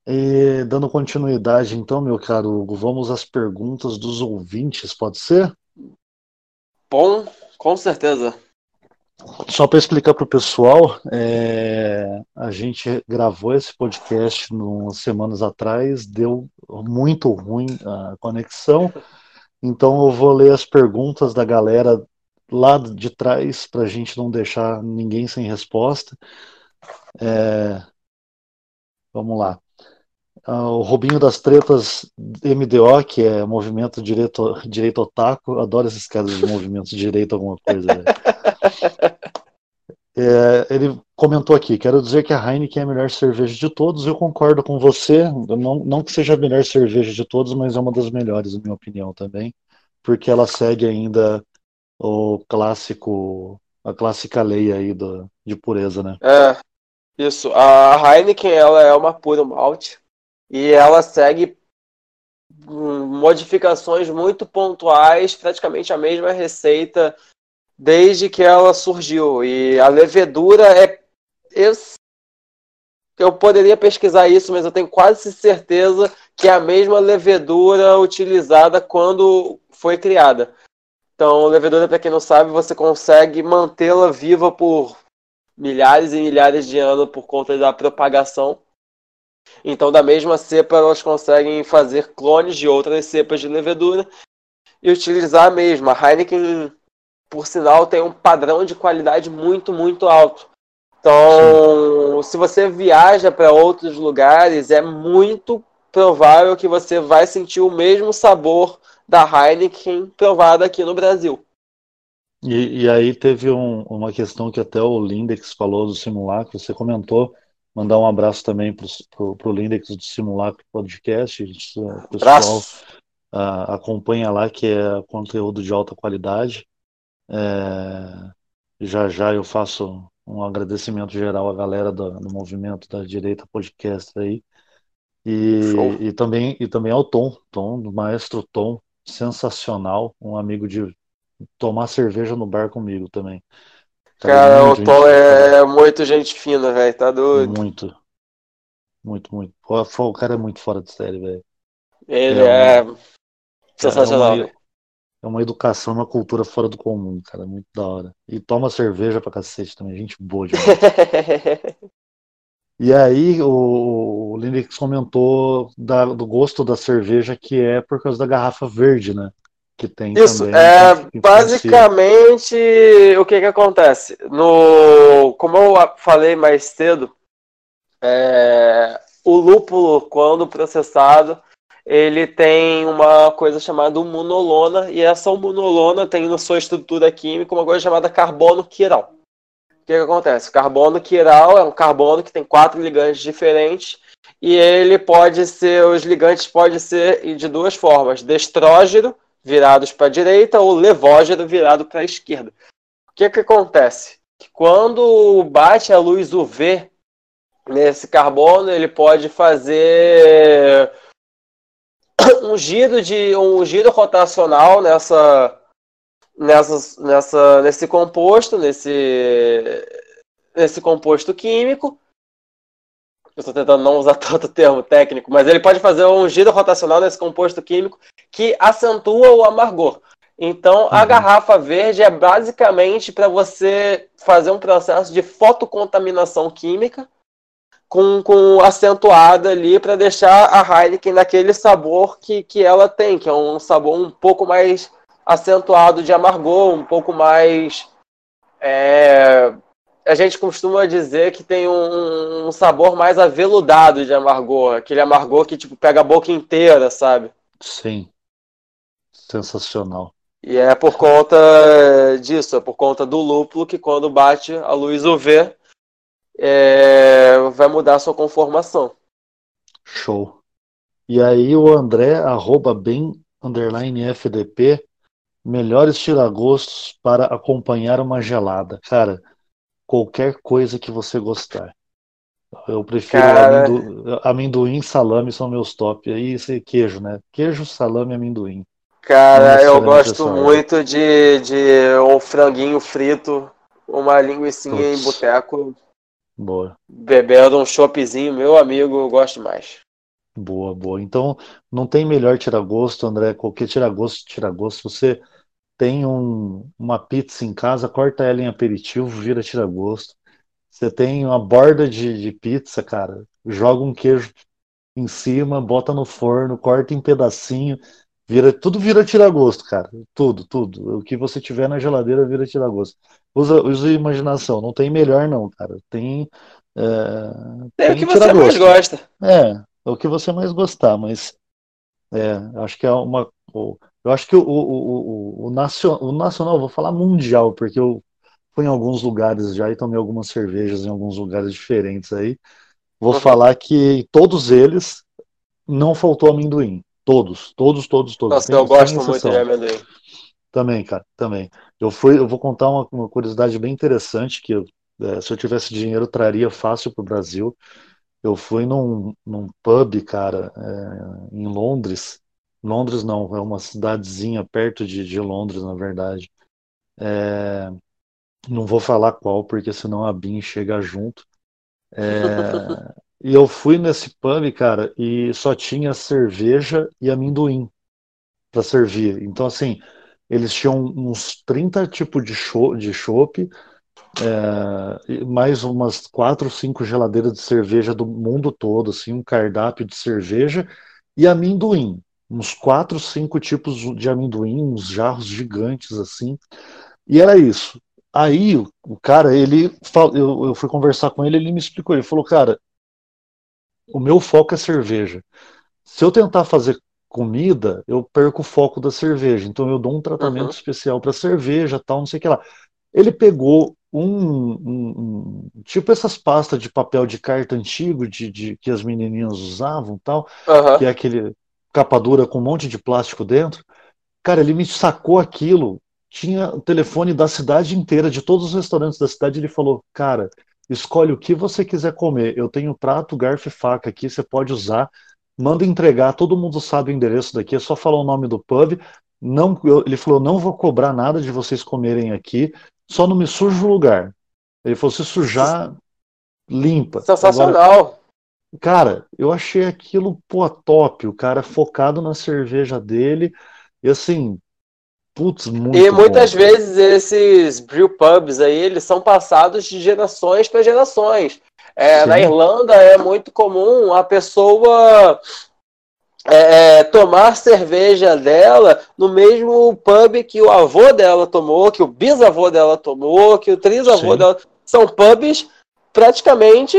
A: E dando continuidade, então, meu caro Hugo, vamos às perguntas dos ouvintes, pode ser?
B: Bom, com certeza.
A: Só para explicar para o pessoal, é, a gente gravou esse podcast umas semanas atrás, deu muito ruim a conexão, então eu vou ler as perguntas da galera lá de trás para a gente não deixar ninguém sem resposta. É, vamos lá. Ah, o Robinho das Tretas MDO, que é Movimento Direito, Direito Otaku, adoro esses caras de movimento direito alguma coisa. É, ele comentou aqui: quero dizer que a Heineken é a melhor cerveja de todos. Eu concordo com você. Não, não que seja a melhor cerveja de todos, mas é uma das melhores, na minha opinião, também. Porque ela segue ainda o clássico, a clássica lei aí do, de pureza, né?
B: É, isso. A Heineken ela é uma pura malte e ela segue modificações muito pontuais, praticamente a mesma receita desde que ela surgiu. E a levedura é. Eu, eu poderia pesquisar isso, mas eu tenho quase certeza que é a mesma levedura utilizada quando foi criada. Então, levedura, para quem não sabe, você consegue mantê-la viva por milhares e milhares de anos por conta da propagação. Então, da mesma cepa, elas conseguem fazer clones de outras cepas de levedura e utilizar a mesma. A Heineken por sinal, tem um padrão de qualidade muito, muito alto. Então, Sim. se você viaja para outros lugares, é muito provável que você vai sentir o mesmo sabor da Heineken provada aqui no Brasil.
A: E, e aí teve um, uma questão que até o Lindex falou do simulacro, você comentou, mandar um abraço também para o Lindex do Simulacro Podcast, o pessoal uh, acompanha lá, que é conteúdo de alta qualidade. É, já já eu faço um agradecimento geral à galera do, do movimento da direita podcast aí. E, e, também, e também ao Tom, Tom, do maestro Tom, sensacional, um amigo de tomar cerveja no bar comigo também.
B: Cara, o Tom é, muito gente fina, velho, tá doido.
A: Muito. Muito, muito. O cara é muito fora de série, velho.
B: Ele é, é sensacional. É uma,
A: é uma educação, uma cultura fora do comum, cara. Muito da hora. E toma cerveja pra cacete também, gente boa demais. (laughs) e aí o, o Linux comentou da, do gosto da cerveja que é por causa da garrafa verde, né? Que tem
B: Isso,
A: também,
B: é basicamente o que que acontece. No, como eu falei mais cedo, é, o lúpulo, quando processado, ele tem uma coisa chamada monolona, e essa monolona tem na sua estrutura química uma coisa chamada carbono quiral. O que, que acontece? O carbono quiral é um carbono que tem quatro ligantes diferentes, e ele pode ser, os ligantes podem ser de duas formas, destrógeno, virados para a direita, ou levógeno, virado para a esquerda. O que, que acontece? Que quando bate a luz UV nesse carbono, ele pode fazer um giro de um giro rotacional nessa nessa, nessa nesse composto, nesse nesse composto químico. Eu estou tentando não usar (laughs) tanto termo técnico, mas ele pode fazer um giro rotacional nesse composto químico que acentua o amargor. Então, a uhum. garrafa verde é basicamente para você fazer um processo de fotocontaminação química com, com acentuada ali para deixar a Heineken naquele sabor que, que ela tem, que é um sabor um pouco mais acentuado de amargor, um pouco mais. É, a gente costuma dizer que tem um, um, sabor mais aveludado de amargor, aquele amargor que tipo pega a boca inteira, sabe?
A: Sim. Sensacional.
B: E é por conta disso, é por conta do lúpulo que quando bate a luz UV, é, vai mudar a sua conformação.
A: Show. E aí o André, arroba bem, underline FDP, melhores tiragostos para acompanhar uma gelada. Cara, qualquer coisa que você gostar. Eu prefiro Cara... amendoim, amendoim, salame são meus top. Aí queijo, né? Queijo, salame e amendoim.
B: Cara, eu gosto muito de, de um franguinho frito, uma linguiça em boteco.
A: Boa.
B: Bebendo um choppzinho, meu amigo, eu gosto mais.
A: Boa, boa. Então, não tem melhor tira-gosto, André. Qualquer tira-gosto, tira-gosto. Você tem um, uma pizza em casa, corta ela em aperitivo, vira tira-gosto. Você tem uma borda de, de pizza, cara, joga um queijo em cima, bota no forno, corta em pedacinho, vira, tudo vira tira-gosto, cara. Tudo, tudo. O que você tiver na geladeira vira tira-gosto. Usa, usa imaginação, não tem melhor não, cara. Tem. É,
B: tem, tem o que você mais gosta.
A: É, é o que você mais gostar, mas é, acho que é uma. Eu acho que o, o, o, o, nacional, o nacional, vou falar mundial, porque eu fui em alguns lugares já e tomei algumas cervejas em alguns lugares diferentes aí. Vou uhum. falar que todos eles não faltou amendoim. Todos, todos, todos, todos.
B: Nossa, eu gosto muito de amendoim.
A: Também, cara, também. Eu fui, eu vou contar uma, uma curiosidade bem interessante que eu, é, se eu tivesse dinheiro eu traria fácil para o Brasil. Eu fui num, num pub, cara, é, em Londres. Londres não, é uma cidadezinha perto de, de Londres, na verdade. É, não vou falar qual, porque senão a BIM chega junto. É, (laughs) e eu fui nesse pub, cara, e só tinha cerveja e amendoim para servir. Então, assim, eles tinham uns 30 tipos de de chopp é, mais umas quatro, cinco geladeiras de cerveja do mundo todo, assim, um cardápio de cerveja e amendoim. Uns quatro, cinco tipos de amendoim, uns jarros gigantes, assim. E era isso. Aí o cara, ele eu, eu fui conversar com ele, ele me explicou, ele falou, cara, o meu foco é cerveja. Se eu tentar fazer comida, eu perco o foco da cerveja. Então eu dou um tratamento uhum. especial para cerveja, tal, não sei o que lá. Ele pegou um, um, um, tipo essas pastas de papel de carta antigo de, de que as menininhas usavam, tal, uhum. que é aquele capa dura com um monte de plástico dentro. Cara, ele me sacou aquilo tinha o telefone da cidade inteira, de todos os restaurantes da cidade. Ele falou: Cara, escolhe o que você quiser comer. Eu tenho prato, garfo e faca aqui, você pode usar. Manda entregar, todo mundo sabe o endereço daqui, é só falar o nome do pub. Não, eu, ele falou: Não vou cobrar nada de vocês comerem aqui, só não me suja o lugar. Ele falou: Se sujar, limpa.
B: Sensacional. Agora,
A: cara, eu achei aquilo pô, top. O cara focado na cerveja dele. E assim, Putz, muito
B: E muitas bom. vezes esses brew pubs aí, eles são passados de gerações para gerações. É, na Irlanda é muito comum a pessoa é, é, tomar cerveja dela no mesmo pub que o avô dela tomou, que o bisavô dela tomou, que o trisavô Sim. dela. São pubs praticamente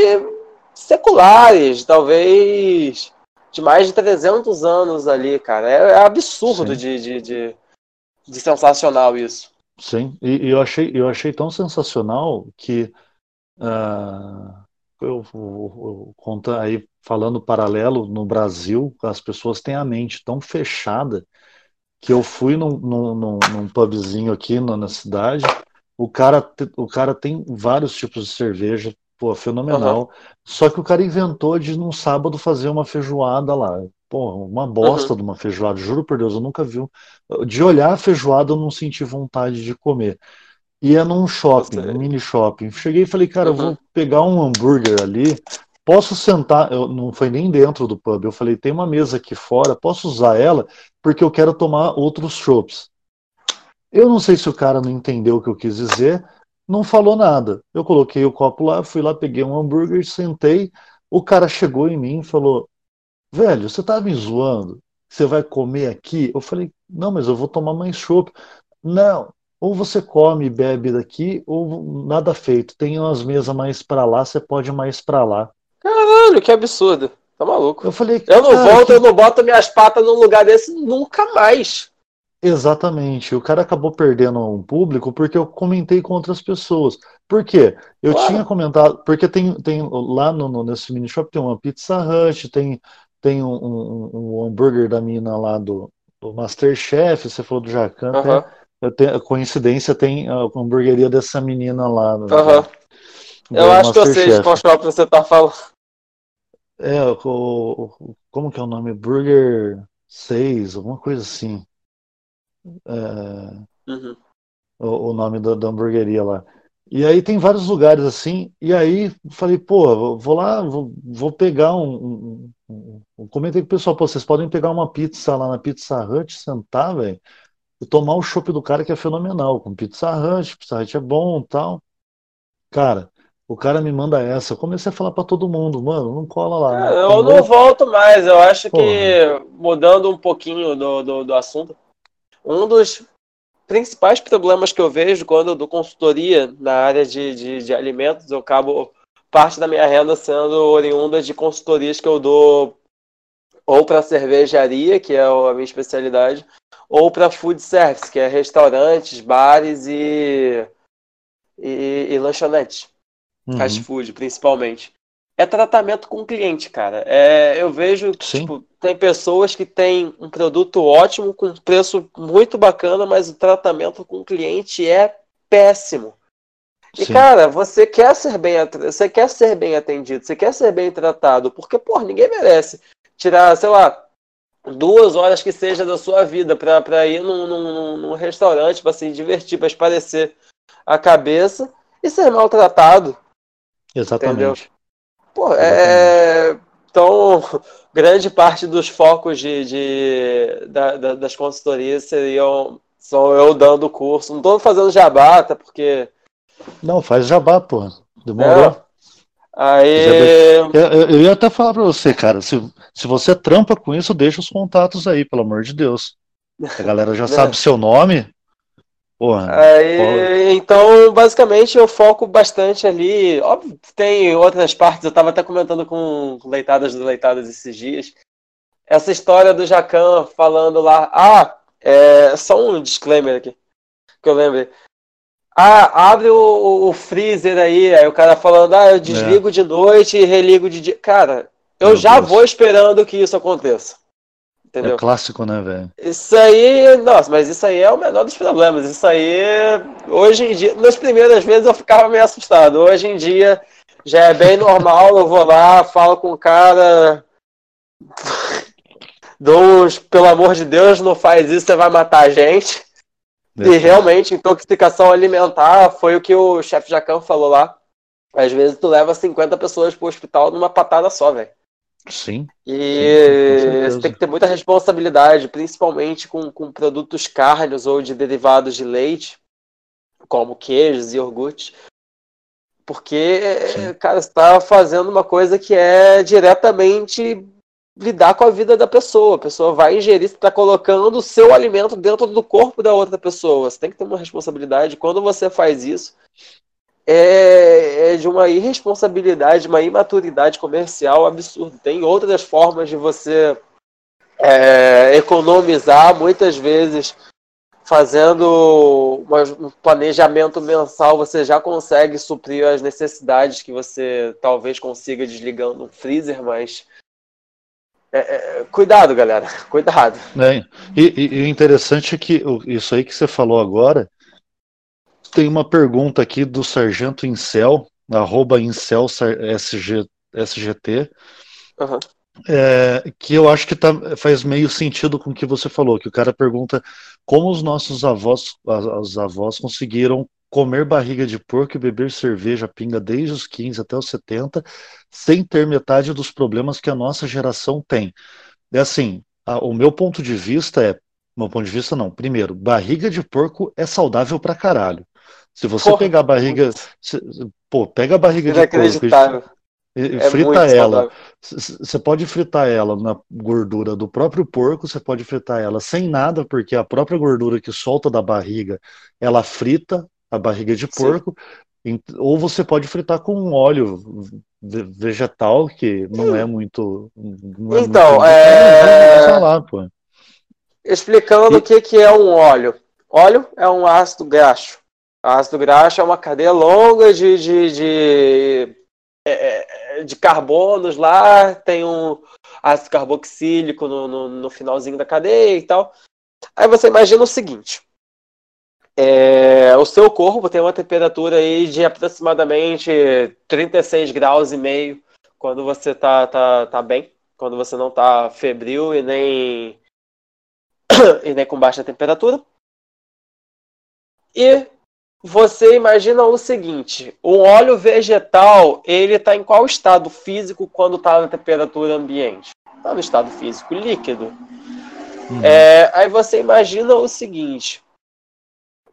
B: seculares, talvez de mais de 300 anos ali, cara. É, é absurdo de, de, de, de sensacional isso.
A: Sim, e, e eu achei eu achei tão sensacional que uh, eu, eu, eu, aí falando paralelo no Brasil, as pessoas têm a mente tão fechada que eu fui num, num, num, pubzinho aqui na, na cidade, o cara, o cara tem vários tipos de cerveja, pô, fenomenal. Uhum. Só que o cara inventou de num sábado fazer uma feijoada lá. Pô, uma bosta uhum. de uma feijoada, juro por Deus, eu nunca vi. De olhar a feijoada, eu não senti vontade de comer. Ia num shopping, um mini shopping. Cheguei e falei, cara, uhum. eu vou pegar um hambúrguer ali. Posso sentar? Eu, não foi nem dentro do pub. Eu falei, tem uma mesa aqui fora, posso usar ela? Porque eu quero tomar outros chopps. Eu não sei se o cara não entendeu o que eu quis dizer, não falou nada. Eu coloquei o copo lá, fui lá, peguei um hambúrguer, sentei. O cara chegou em mim e falou: velho, você tá me zoando? Você vai comer aqui? Eu falei, não, mas eu vou tomar mais chopp. Não, ou você come e bebe daqui, ou nada feito. Tem umas mesas mais para lá, você pode ir mais para lá.
B: Caralho, que absurdo. Tá maluco.
A: Eu falei,
B: eu não volto, que... eu não boto minhas patas num lugar desse nunca mais.
A: Exatamente. O cara acabou perdendo um público porque eu comentei com outras pessoas. Por quê? Eu claro. tinha comentado, porque tem, tem lá no, no, nesse mini shop tem uma Pizza Hut, tem tem um, um, um hambúrguer da mina lá do, do Masterchef, você falou do Jacan, uhum. a coincidência tem a hamburgueria dessa menina lá.
B: Uhum. Eu acho que eu sei de qual shopping você tá falando.
A: É, o, o, como que é o nome? Burger 6, alguma coisa assim. É, uhum. o, o, nome da, da hamburgueria lá. E aí tem vários lugares assim, e aí falei, pô, vou lá, vou, vou pegar um, um, um, Comentei com o pessoal, pô, vocês podem pegar uma pizza lá na Pizza Hut, sentar, velho, e tomar o chopp do cara que é fenomenal, com Pizza Hut, Pizza Hut é bom tal. Cara, o cara me manda essa, eu comecei a falar para todo mundo, mano, não cola lá.
B: É, eu não volto mais, eu acho Porra. que, mudando um pouquinho do, do, do assunto, um dos principais problemas que eu vejo quando eu dou consultoria na área de, de, de alimentos, eu acabo parte da minha renda sendo oriunda de consultorias que eu dou ou para cervejaria, que é a minha especialidade, ou para food service, que é restaurantes, bares e, e, e lanchonetes, uhum. fast food principalmente é tratamento com o cliente, cara. É, eu vejo que tipo, tem pessoas que têm um produto ótimo, com preço muito bacana, mas o tratamento com o cliente é péssimo. E, Sim. cara, você quer ser bem você quer ser bem atendido, você quer ser bem tratado, porque, pô, ninguém merece tirar, sei lá, duas horas que seja da sua vida para ir num, num, num restaurante para se divertir, para esparecer a cabeça e ser maltratado.
A: Exatamente. Entendeu?
B: Pô, é, então, (laughs) grande parte dos focos de, de da, da, das consultorias seriam são eu dando o curso. Não estou fazendo jabá, até porque.
A: Não, faz jabá, pô. Demorou. É.
B: Aí.
A: Eu, eu, ia até falar para você, cara, se, se você trampa com isso, deixa os contatos aí, pelo amor de Deus. A galera já (laughs) sabe seu nome,
B: Porra, Aí, então, basicamente, eu foco bastante ali. Óbvio, tem outras partes, eu estava até comentando com, com leitadas do leitadas esses dias. Essa história do Jacan falando lá. Ah, é, só um disclaimer aqui, que eu lembrei. Ah, abre o, o freezer aí, aí o cara falando, ah, eu desligo é. de noite e religo de dia. Cara, eu Meu já Deus. vou esperando que isso aconteça. Entendeu?
A: É clássico, né, velho?
B: Isso aí, nossa, mas isso aí é o menor dos problemas. Isso aí, hoje em dia, nas primeiras vezes eu ficava meio assustado. Hoje em dia já é bem normal. Eu vou lá, falo com o cara, dou uns, pelo amor de Deus, não faz isso, você vai matar a gente. E realmente, intoxicação alimentar foi o que o chefe Jacan falou lá. Às vezes tu leva 50 pessoas pro hospital numa patada só, velho.
A: Sim.
B: E sim, você tem que ter muita responsabilidade, principalmente com, com produtos carnes ou de derivados de leite, como queijos e iogurte. Porque, sim. cara, você está fazendo uma coisa que é diretamente lidar com a vida da pessoa. A pessoa vai ingerir, você está colocando o seu alimento dentro do corpo da outra pessoa. Você tem que ter uma responsabilidade. Quando você faz isso, é, é, de uma irresponsabilidade, uma imaturidade comercial absurda. Tem outras formas de você é, economizar, muitas vezes fazendo um planejamento mensal, você já consegue suprir as necessidades que você talvez consiga desligando um freezer, mas é, é, cuidado, galera, (laughs) cuidado.
A: É, e, o interessante é que isso aí que você falou agora tem uma pergunta aqui do Sargento Incel, arroba Incel SG, SGT, uhum. é, que eu acho que tá, faz meio sentido com o que você falou, que o cara pergunta como os nossos avós, as, avós conseguiram comer barriga de porco e beber cerveja pinga desde os 15 até os 70, sem ter metade dos problemas que a nossa geração tem. É assim, a, o meu ponto de vista é, meu ponto de vista não, primeiro, barriga de porco é saudável pra caralho. Se você Porra, pegar a barriga. Se, pô, pega a barriga de porco e, é frita ela. Você pode fritar ela na gordura do próprio porco, você pode fritar ela sem nada, porque a própria gordura que solta da barriga, ela frita a barriga de porco. Sim. Ou você pode fritar com um óleo vegetal, que não é muito. Não
B: é então, muito... é. Pô. Explicando e... o que, que é um óleo. Óleo é um ácido graxo. Ácido graxo é uma cadeia longa de, de, de, é, é, de carbonos lá, tem um ácido carboxílico no, no, no, finalzinho da cadeia e tal. Aí você imagina o seguinte: é, o seu corpo tem uma temperatura aí de aproximadamente 36 graus e meio quando você tá, tá, tá bem, quando você não tá febril e nem, (coughs) e nem com baixa temperatura. E você imagina o seguinte: o óleo vegetal ele está em qual estado físico quando está na temperatura ambiente? Está no estado físico líquido. Uhum. É, aí você imagina o seguinte: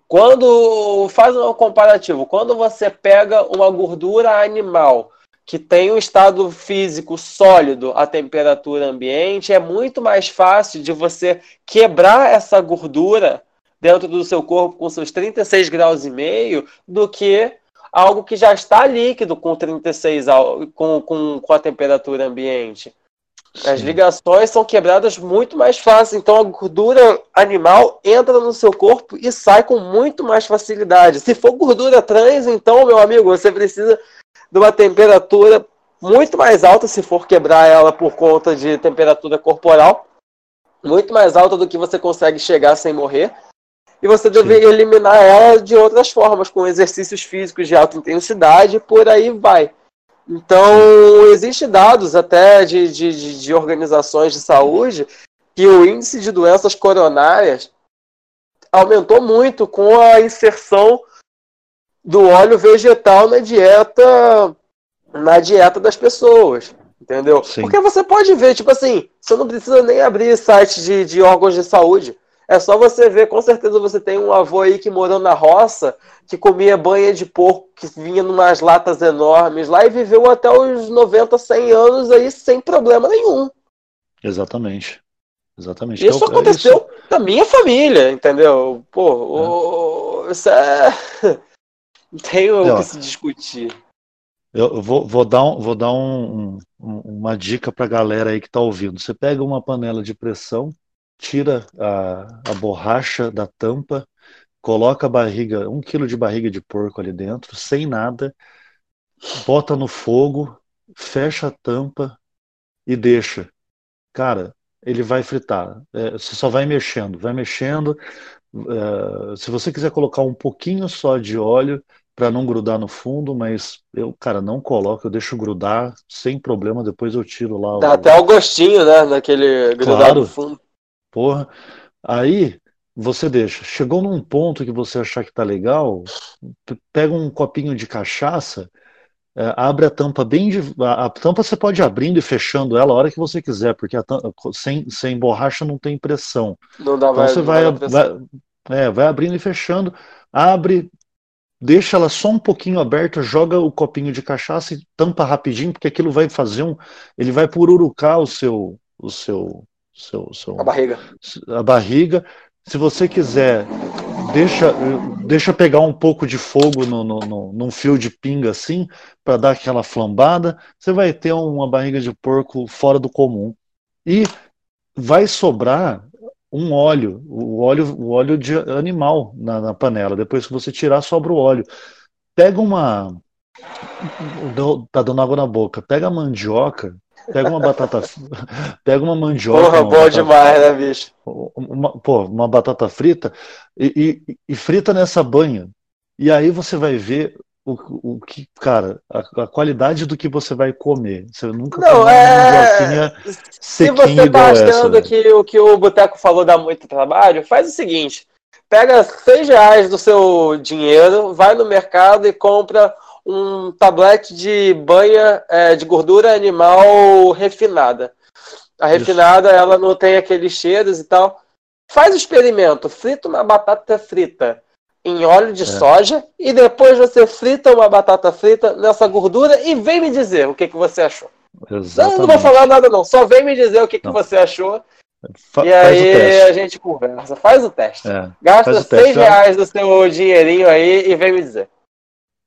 B: quando faz um comparativo, quando você pega uma gordura animal que tem um estado físico sólido à temperatura ambiente, é muito mais fácil de você quebrar essa gordura dentro do seu corpo com seus 36 graus e meio do que algo que já está líquido com 36 com, com, com a temperatura ambiente. Sim. As ligações são quebradas muito mais fácil, então a gordura animal entra no seu corpo e sai com muito mais facilidade. Se for gordura trans, então, meu amigo, você precisa de uma temperatura muito mais alta se for quebrar ela por conta de temperatura corporal, muito mais alta do que você consegue chegar sem morrer e você deveria eliminar ela de outras formas, com exercícios físicos de alta intensidade, por aí vai. Então, existem dados até de, de, de organizações de saúde que o índice de doenças coronárias aumentou muito com a inserção do óleo vegetal na dieta na dieta das pessoas. Entendeu? Sim. Porque você pode ver, tipo assim, você não precisa nem abrir site de, de órgãos de saúde. É só você ver, com certeza você tem um avô aí que morou na roça, que comia banha de porco, que vinha numas latas enormes lá e viveu até os 90, 100 anos aí sem problema nenhum.
A: Exatamente. Exatamente.
B: Isso é, aconteceu é isso. na minha família, entendeu? Pô, é. o, isso é. Não (laughs) tem o que se discutir.
A: Eu vou, vou dar, um, vou dar um, um, uma dica para a galera aí que está ouvindo. Você pega uma panela de pressão, tira a, a borracha da tampa, coloca a barriga, um quilo de barriga de porco ali dentro, sem nada, bota no fogo, fecha a tampa e deixa. Cara, ele vai fritar. É, você só vai mexendo, vai mexendo. É, se você quiser colocar um pouquinho só de óleo para não grudar no fundo, mas eu, cara, não coloco, eu deixo grudar sem problema, depois eu tiro lá.
B: Dá o... até o gostinho, né? Naquele grudado claro. no fundo
A: porra. Aí você deixa. Chegou num ponto que você achar que tá legal, pega um copinho de cachaça, é, abre a tampa bem de, a, a, tampa você pode ir abrindo e fechando ela a hora que você quiser, porque tampa, sem, sem borracha não tem pressão.
B: Não dá
A: então
B: mais,
A: você vai, vai, é, vai abrindo e fechando, abre, deixa ela só um pouquinho aberta, joga o copinho de cachaça e tampa rapidinho, porque aquilo vai fazer um, ele vai pururucar o seu o seu seu, seu,
B: a barriga.
A: A barriga. Se você quiser, deixa, deixa pegar um pouco de fogo no, no, no num fio de pinga assim, para dar aquela flambada. Você vai ter uma barriga de porco fora do comum. E vai sobrar um óleo, o óleo, o óleo de animal na, na panela. Depois que você tirar, sobra o óleo. Pega uma. Tá dando água na boca. Pega a mandioca Pega uma batata, pega uma mandioca.
B: Porra,
A: uma
B: bom batata, demais, né, bicho?
A: Uma, pô, uma batata frita e, e, e, frita nessa banha. E aí você vai ver o, o que, cara, a, a, qualidade do que você vai comer. Você nunca
B: Não, é... Se você tá achando que o que o Boteco falou dá muito trabalho, faz o seguinte: pega seis reais do seu dinheiro, vai no mercado e compra um tablete de banha é, de gordura animal refinada. A refinada, Isso. ela não tem aqueles cheiros e tal. Faz o experimento, frita uma batata frita em óleo de é. soja e depois você frita uma batata frita nessa gordura e vem me dizer o que, que você achou. Exatamente. Não, não vou falar nada não, só vem me dizer o que, que você achou. Fa e aí a gente conversa, faz o teste. É, Gasta seis reais do seu dinheirinho aí e vem me dizer.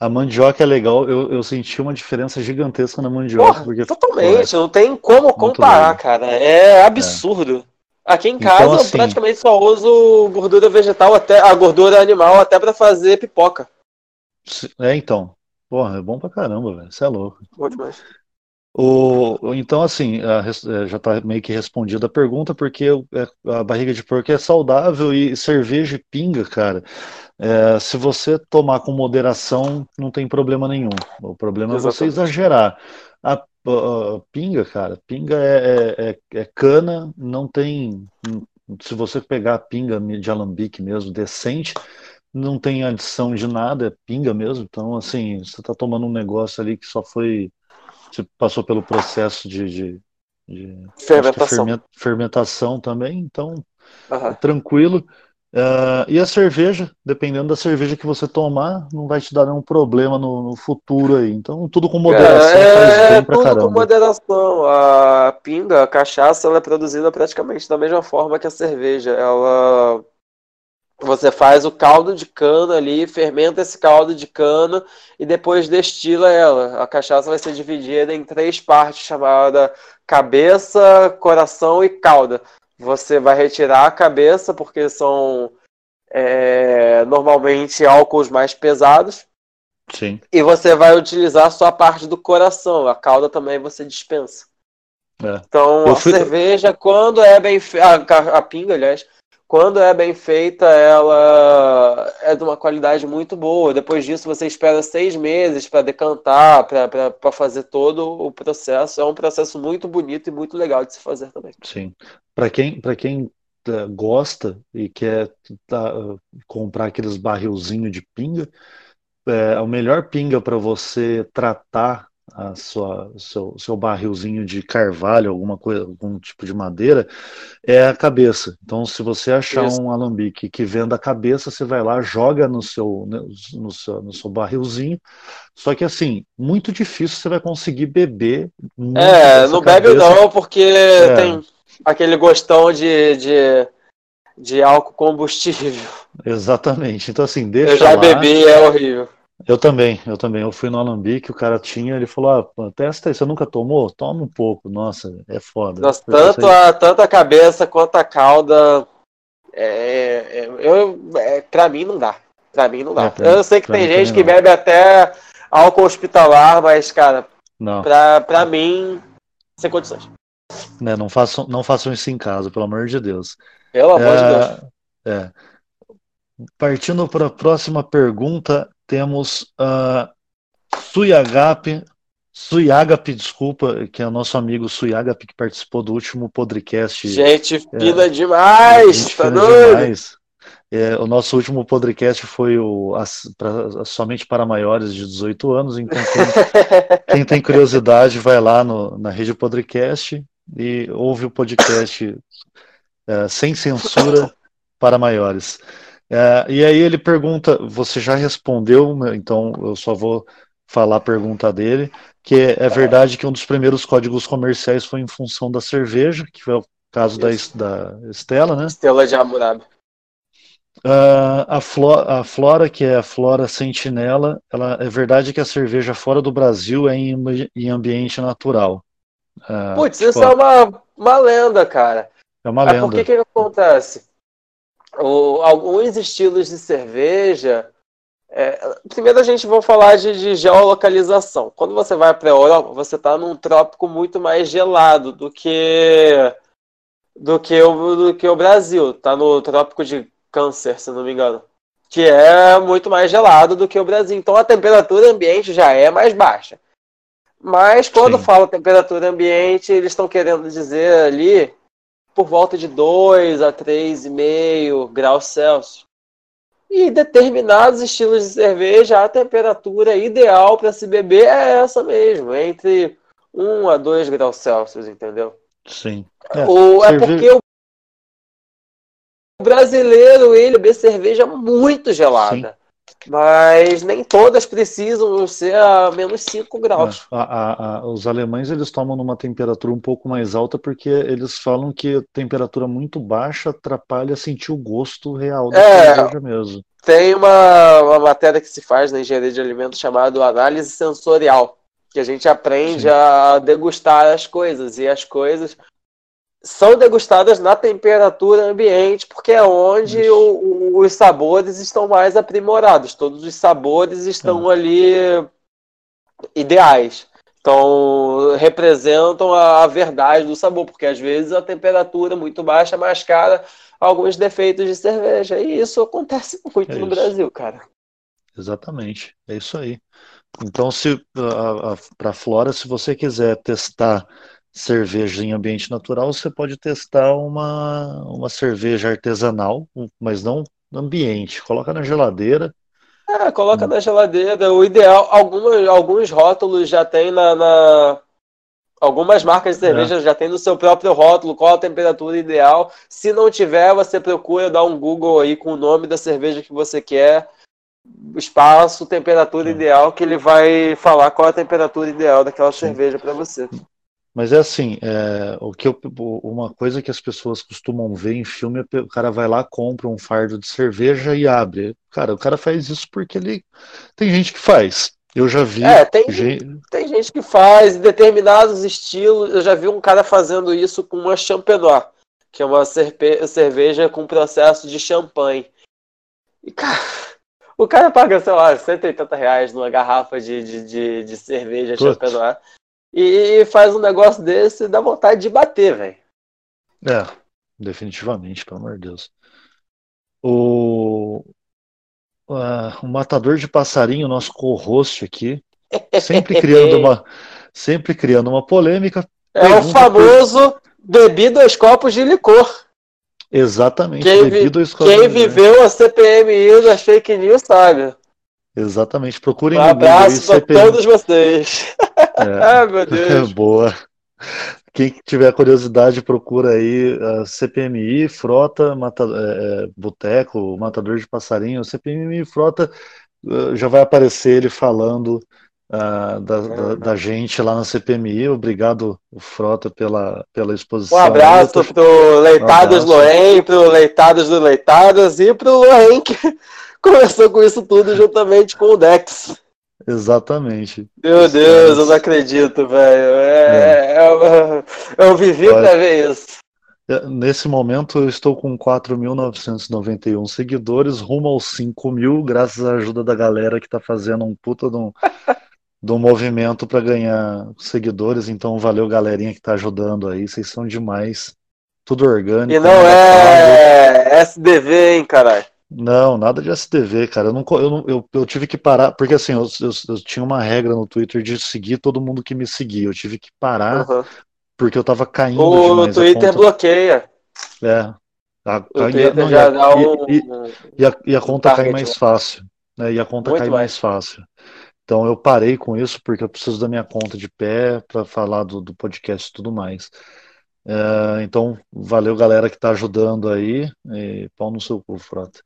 A: A mandioca é legal, eu, eu senti uma diferença gigantesca na mandioca. Porra, porque,
B: totalmente, não tem como comparar, cara. É absurdo. É. Aqui em então, casa então, assim, eu praticamente só uso gordura vegetal, até a gordura animal, até para fazer pipoca.
A: É, então. Porra, é bom pra caramba, velho. Você é louco.
B: Bom demais.
A: O, então, assim, a, é, já está meio que respondida a pergunta, porque é, a barriga de porco é saudável e cerveja e pinga, cara. É, se você tomar com moderação, não tem problema nenhum. O problema Exatamente. é você exagerar. A, a, a pinga, cara, pinga é, é, é, é, cana, não tem. Se você pegar a pinga de alambique mesmo, decente, não tem adição de nada, é pinga mesmo. Então, assim, você está tomando um negócio ali que só foi. Você passou pelo processo de, de, de
B: fermentação.
A: fermentação também, então uhum. é tranquilo. Uh, e a cerveja, dependendo da cerveja que você tomar, não vai te dar nenhum problema no, no futuro aí. Então, tudo com moderação
B: é, faz bem é, pra tudo caramba. com moderação. A pinga, a cachaça, ela é produzida praticamente da mesma forma que a cerveja. Ela você faz o caldo de cana ali, fermenta esse caldo de cana e depois destila ela. A cachaça vai ser dividida em três partes, chamada cabeça, coração e cauda. Você vai retirar a cabeça, porque são é, normalmente álcools mais pesados.
A: Sim.
B: E você vai utilizar só a parte do coração. A cauda também você dispensa. É. Então, Eu a fui... cerveja, quando é bem feita. A, a pinga, aliás, quando é bem feita, ela é de uma qualidade muito boa. Depois disso, você espera seis meses para decantar, para fazer todo o processo. É um processo muito bonito e muito legal de se fazer também.
A: Sim. Para quem, quem eh, gosta e quer tá, comprar aqueles barrilzinhos de pinga, é, o melhor pinga para você tratar a sua seu, seu barrilzinho de carvalho, alguma coisa, algum tipo de madeira, é a cabeça. Então, se você achar Isso. um alambique que venda a cabeça, você vai lá, joga no seu, né, no seu, no seu barrilzinho. Só que assim, muito difícil você vai conseguir beber.
B: É, não cabeça. bebe não, porque é. tem aquele gostão de, de, de álcool combustível.
A: Exatamente. Então, assim, deixa. Eu
B: já
A: lá.
B: bebi, é horrível.
A: Eu também, eu também. Eu fui no Alambique, o cara tinha, ele falou: ah, testa aí, você nunca tomou? Toma um pouco. Nossa, é foda.
B: Nossa, tanto a, tanto a cabeça quanto a cauda. É, é, eu, é, pra mim não dá. Pra mim não dá. É, pra, eu sei que tem gente que bebe até álcool hospitalar, mas, cara, não. Pra, pra mim, sem condições.
A: Né, não, façam, não façam isso em casa, pelo amor de Deus.
B: Pelo amor de é, Deus.
A: É. Partindo para a próxima pergunta, temos uh, Suyagap, Suyagap, desculpa, que é o nosso amigo Suyagap, que participou do último podcast.
B: Gente fina é, demais, gente tá doido? demais.
A: É, o nosso último podcast foi o pra, somente para maiores de 18 anos, então quem, (laughs) quem tem curiosidade vai lá no, na rede podcast e ouve o podcast é, sem censura para maiores. É, e aí ele pergunta, você já respondeu, né, então eu só vou falar a pergunta dele, que é, é verdade que um dos primeiros códigos comerciais foi em função da cerveja, que foi o caso da, da Estela, né?
B: Estela de Hammurabi.
A: Uh, a, flora, a, flora, que é a flora sentinela, ela, é verdade que a cerveja fora do Brasil é em, em ambiente natural.
B: Uh, Putz, tipo, isso é uma, uma lenda, cara.
A: É uma lenda. É
B: porque que acontece? O, alguns estilos de cerveja. É, primeiro a gente vai falar de, de, geolocalização. Quando você vai para a Europa, você está num trópico muito mais gelado do que do que o, do que o Brasil. Está no trópico de Câncer, se não me engano, que é muito mais gelado do que o Brasil. Então a temperatura ambiente já é mais baixa. Mas quando Sim. fala temperatura ambiente, eles estão querendo dizer ali por volta de 2 a 3,5 graus Celsius. E determinados estilos de cerveja, a temperatura ideal para se beber é essa mesmo, entre 1 a 2 graus Celsius, entendeu?
A: Sim.
B: É, Ou é porque o brasileiro, ele bebe cerveja muito gelada. Sim. Mas nem todas precisam ser a menos 5 graus.
A: É, a, a, os alemães eles tomam numa temperatura um pouco mais alta porque eles falam que temperatura muito baixa atrapalha sentir o gosto real da é, cerveja mesmo.
B: Tem uma, uma matéria que se faz na engenharia de alimentos chamada análise sensorial, que a gente aprende Sim. a degustar as coisas e as coisas são degustadas na temperatura ambiente, porque é onde o, os sabores estão mais aprimorados. Todos os sabores estão é. ali ideais. Então, representam a, a, verdade do sabor, porque às vezes a temperatura muito baixa mascara alguns defeitos de cerveja. E isso acontece (laughs) muito é no Brasil, cara.
A: Exatamente, é isso aí. Então, se para Flora, se você quiser testar cerveja em ambiente natural, você pode testar uma, uma cerveja artesanal, mas não ambiente, coloca na geladeira.
B: É, coloca hum. na geladeira. O ideal, algumas, alguns rótulos já tem na, na... Algumas marcas de cerveja é. já tem no seu próprio rótulo qual a temperatura ideal. Se não tiver, você procura dar um Google aí com o nome da cerveja que você quer, espaço, temperatura é. ideal, que ele vai falar qual a temperatura ideal daquela Sim. cerveja para você.
A: Mas é assim, é, o que eu, uma coisa que as pessoas costumam ver em filme é o cara vai lá, compra um fardo de cerveja e abre. Cara, o cara faz isso porque ele. Tem gente que faz. Eu já vi.
B: É, tem gente, tem gente que faz em determinados estilos. Eu já vi um cara fazendo isso com uma Champenois, que é uma cerveja com processo de champanhe. E, cara, o cara paga, sei lá, 180 reais numa garrafa de, de, de, de cerveja Putz. Champenois e faz um negócio desse dá vontade de bater, velho.
A: É, definitivamente, pelo amor de Deus. O, uh, o matador de passarinho, nosso co-host aqui, (laughs) sempre criando uma, sempre criando uma polêmica.
B: É o famoso por... bebi dois copos de licor.
A: Exatamente,
B: quem, copos Quem viveu a CPMI das fake news sabe.
A: Exatamente, procurem
B: um abraço para todos vocês.
A: É, (laughs) ah, meu Deus. (laughs) Boa. Quem tiver curiosidade, procura aí a CPMI, Frota, mata, é, é, Boteco, Matador de Passarinho. CPMI Frota uh, já vai aparecer ele falando uh, da, da, da, gente lá na CPMI. Obrigado, Frota, pela, pela exposição.
B: Um abraço para pro Leitados um Loen, pro Leitados do Leitadas e pro Loen que (laughs) começou com isso tudo juntamente com o Dex.
A: Exatamente.
B: Meu Deus, eu não acredito, velho. É, é. Eu, é, eu vivi para ver isso.
A: É, nesse momento eu estou com 4.991 seguidores, rumo aos 5 mil, graças à ajuda da galera que está fazendo um puta de um, (laughs) de um movimento para ganhar seguidores. Então valeu galerinha que está ajudando aí, vocês são demais. Tudo orgânico.
B: E não é SDV, hein, caralho.
A: Não, nada de SDV, cara. Eu, não, eu, eu, eu tive que parar, porque assim, eu, eu, eu, tinha uma regra no Twitter de seguir todo mundo que me seguia. Eu tive que parar porque eu tava caindo.
B: O Twitter conta... bloqueia.
A: É. A, a, não, já dá um, e, e, a, e a conta cai mais fácil. Né? E a conta Muito cai mais. mais fácil. Então eu parei com isso porque eu preciso da minha conta de pé para falar do, do podcast e tudo mais. É, então, valeu galera que está ajudando aí. E pau no seu cu, Frota.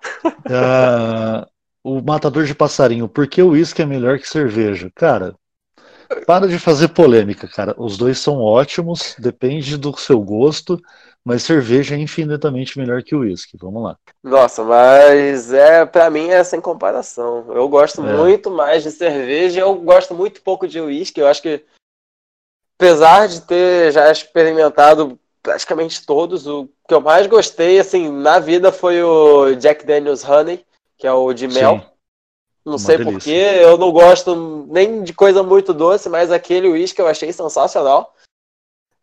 A: (laughs) É, o matador de passarinho, por que o uísque é melhor que cerveja? Cara, para de fazer polêmica, cara. Os dois são ótimos, depende do seu gosto, mas cerveja é infinitamente melhor que o uísque. Vamos lá.
B: Nossa, mas é para mim é sem comparação. Eu gosto é. muito mais de cerveja, eu gosto muito pouco de uísque. Eu acho que apesar de ter já experimentado praticamente todos, o que eu mais gostei, assim, na vida foi o Jack Daniels Honey, que é o de mel. Sim. Não Uma sei porquê, eu não gosto nem de coisa muito doce, mas aquele uísque eu achei sensacional.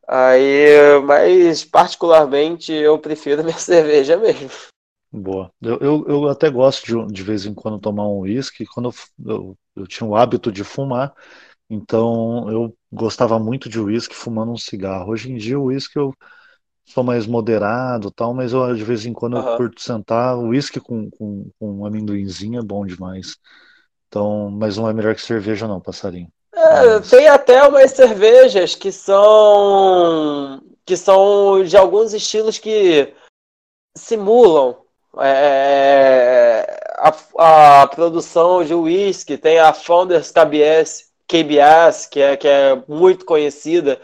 B: Aí, mas particularmente eu prefiro (laughs) minha cerveja mesmo.
A: Boa. Eu, eu, eu até gosto de, de vez em quando tomar um uísque. Quando eu, eu, eu tinha o hábito de fumar, então eu gostava muito de uísque fumando um cigarro. Hoje em dia o uísque eu sou mais moderado tal, mas eu de vez em quando eu curto sentar. O uísque com, com, com um amendoinzinho é bom demais. Então, mas não é melhor que cerveja não, passarinho.
B: É, mas... Tem até umas cervejas que são que são de alguns estilos que simulam é, a, a produção de uísque. Tem a Founders KBS, KBS, que é, que é muito conhecida,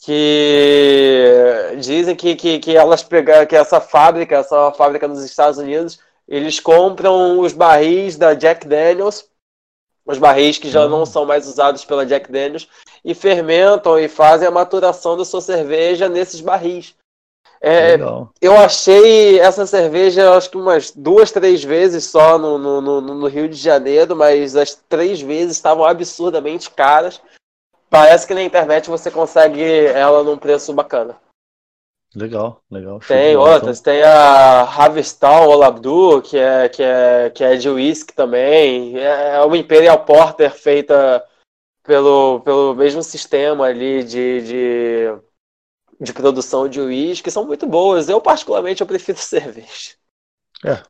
B: que dizem que, que, que elas pegaram, que essa fábrica, essa fábrica nos Estados Unidos, eles compram os barris da Jack Daniels, os barris que já não hum. são mais usados pela Jack Daniels, e fermentam e fazem a maturação da sua cerveja nesses barris. É, eu achei essa cerveja, acho que umas duas, três vezes só no, no, no, no, Rio de Janeiro, mas as três vezes estavam absurdamente caras. Parece que na internet você consegue ela num preço bacana.
A: Legal, legal.
B: Tem outras, tem a Harvestal Olabdu, que é, que, é, que é de whisky também. É, é uma Imperial Porter feita pelo, pelo mesmo sistema ali de, de de produção de uísque são muito boas. Eu, particularmente, eu prefiro (laughs) cerveja.
A: É,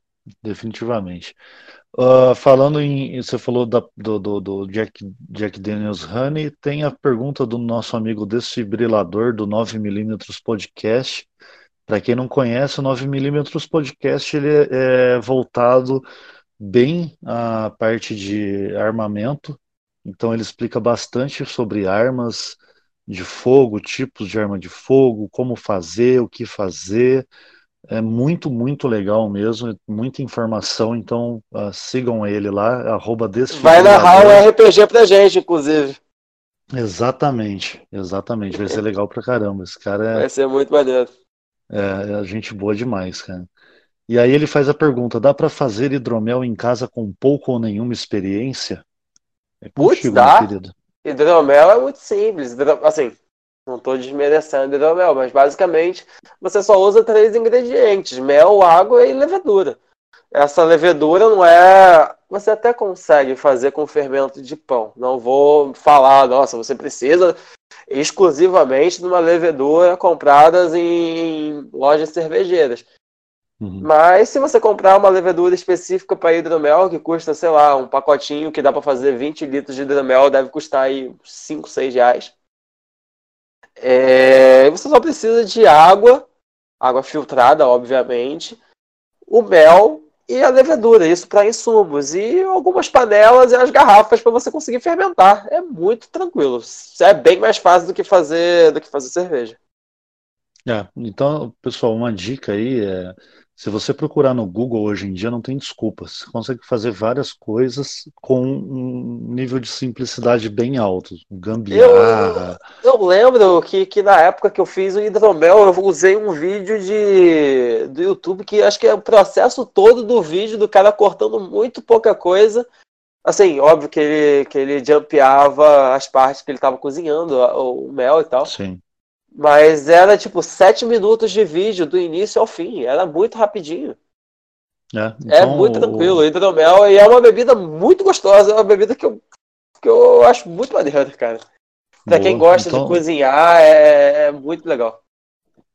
A: definitivamente. Uh, falando em. Você falou da, do, do, do, Jack, Jack Daniels Honey, tem a pergunta do nosso amigo desfibrilador do 9mm Podcast. Para quem não conhece, o 9mm Podcast ele é, é voltado bem à parte de armamento. Então ele explica bastante sobre armas de fogo, tipos de arma de fogo, como fazer, o que fazer. É muito, muito legal mesmo, muita informação, então uh, sigam ele lá, arroba
B: Vai narrar o RPG pra gente, inclusive.
A: Exatamente, exatamente, vai ser legal pra caramba. Esse cara é.
B: Vai ser muito maneiro.
A: É, é gente boa demais, cara. E aí ele faz a pergunta: dá para fazer hidromel em casa com pouco ou nenhuma experiência?
B: É Putz, dá. Hidromel é muito simples. Assim, não estou desmerecendo hidromel, mas basicamente você só usa três ingredientes: mel, água e levedura. Essa levedura não é. Você até consegue fazer com fermento de pão. Não vou falar, nossa, você precisa exclusivamente de uma levedura comprada em lojas cervejeiras. Uhum. Mas se você comprar uma levedura específica para hidromel, que custa, sei lá, um pacotinho que dá para fazer 20 litros de hidromel, deve custar aí 5, 6 reais. É, você só precisa de água, água filtrada, obviamente, o mel e a levedura, isso para insumos, e algumas panelas e as garrafas para você conseguir fermentar. É muito tranquilo. É bem mais fácil do que fazer do que fazer cerveja.
A: É, então, pessoal, uma dica aí é se você procurar no Google hoje em dia, não tem desculpas. Você consegue fazer várias coisas com um nível de simplicidade bem alto. Gambiarra.
B: Eu, eu lembro que, que na época que eu fiz o hidromel, eu usei um vídeo de, do YouTube que acho que é o processo todo do vídeo do cara cortando muito pouca coisa. Assim, óbvio que ele, que ele jumpeava as partes que ele estava cozinhando, o, o mel e tal.
A: Sim.
B: Mas era tipo sete minutos de vídeo do início ao fim. Era muito rapidinho.
A: É, é
B: então, é muito tranquilo. Hidromel e é uma bebida muito gostosa. É uma bebida que eu, que eu acho muito maneira, cara. Pra Boa. quem gosta então... de cozinhar, é, é, muito legal.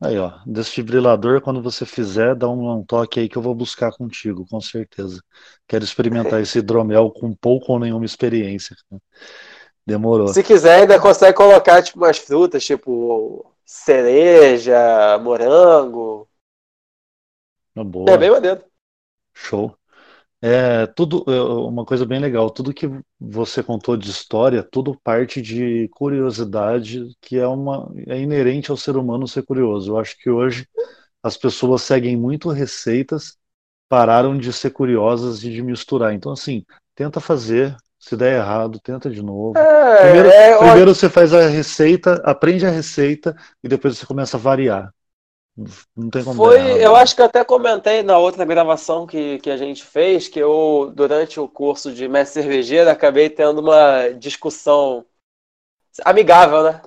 A: Aí, ó, desfibrilador, quando você fizer, dá um, um, toque aí que eu vou buscar contigo, com certeza. Quero experimentar (laughs) esse hidromel com pouco ou nenhuma experiência. Demorou.
B: Se quiser, ainda consegue colocar tipo umas frutas, tipo cereja, morango.
A: boa.
B: É bem maneiro.
A: Show. É, tudo, é, uma coisa bem legal, tudo que você contou de história, tudo parte de curiosidade que é uma é inerente ao ser humano ser curioso. Eu acho que hoje as pessoas seguem muito receitas, pararam de ser curiosas e de misturar. Então, assim, tenta fazer, se der errado, tenta de novo. É, primeiro, é, primeiro você faz a receita, aprende a receita e depois você começa a variar. Não tem como
B: Foi, errado, eu acho que até comentei na outra gravação que, que a gente fez que eu, durante o curso de mestre cervejeiro, acabei tendo uma discussão amigável, né?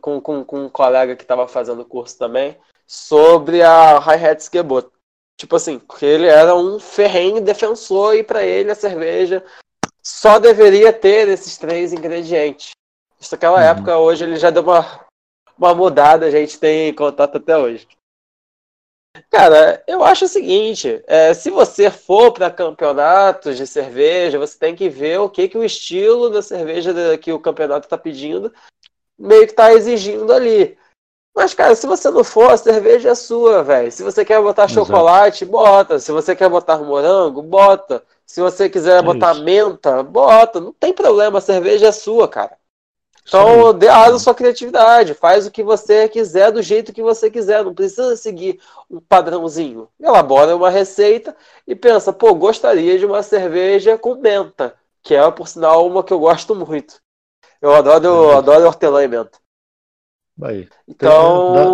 B: Com, com, com um colega que estava fazendo o curso também, sobre a Hi-Hat Skebot. Tipo assim, porque ele era um ferrenho defensor e para ele a cerveja só deveria ter esses três ingredientes. Isso naquela uhum. época, hoje ele já deu uma, uma mudada, a gente tem contato até hoje. Cara, eu acho o seguinte: é, se você for para campeonatos de cerveja, você tem que ver o que, que o estilo da cerveja que o campeonato está pedindo meio que está exigindo ali. Mas, cara, se você não for, a cerveja é sua, velho. Se você quer botar Exato. chocolate, bota. Se você quer botar morango, bota. Se você quiser é botar isso. menta, bota. Não tem problema, a cerveja é sua, cara. Então, dê asa à sua criatividade. Faz o que você quiser do jeito que você quiser. Não precisa seguir um padrãozinho. Elabora uma receita e pensa, pô, gostaria de uma cerveja com menta. Que é, por sinal, uma que eu gosto muito. Eu adoro, eu adoro hortelã e menta.
A: Vai.
B: Então, dá,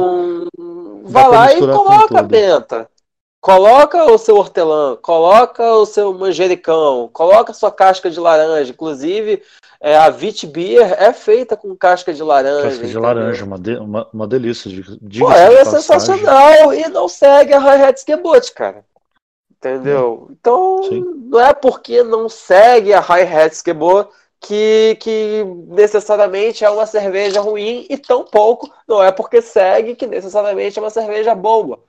B: vai dá lá e coloca a menta. Coloca o seu hortelã, coloca o seu manjericão, coloca a sua casca de laranja. Inclusive, é, a Vit Beer é feita com casca de laranja.
A: Casca de entendeu? laranja, uma, de, uma, uma delícia. De,
B: Pô, ela é sensacional e não segue a Hi-Hat Skebot, cara. Entendeu? Hum. Então, Sim. não é porque não segue a Hi-Hat Skebot que, que necessariamente é uma cerveja ruim e tão pouco não é porque segue que necessariamente é uma cerveja boa.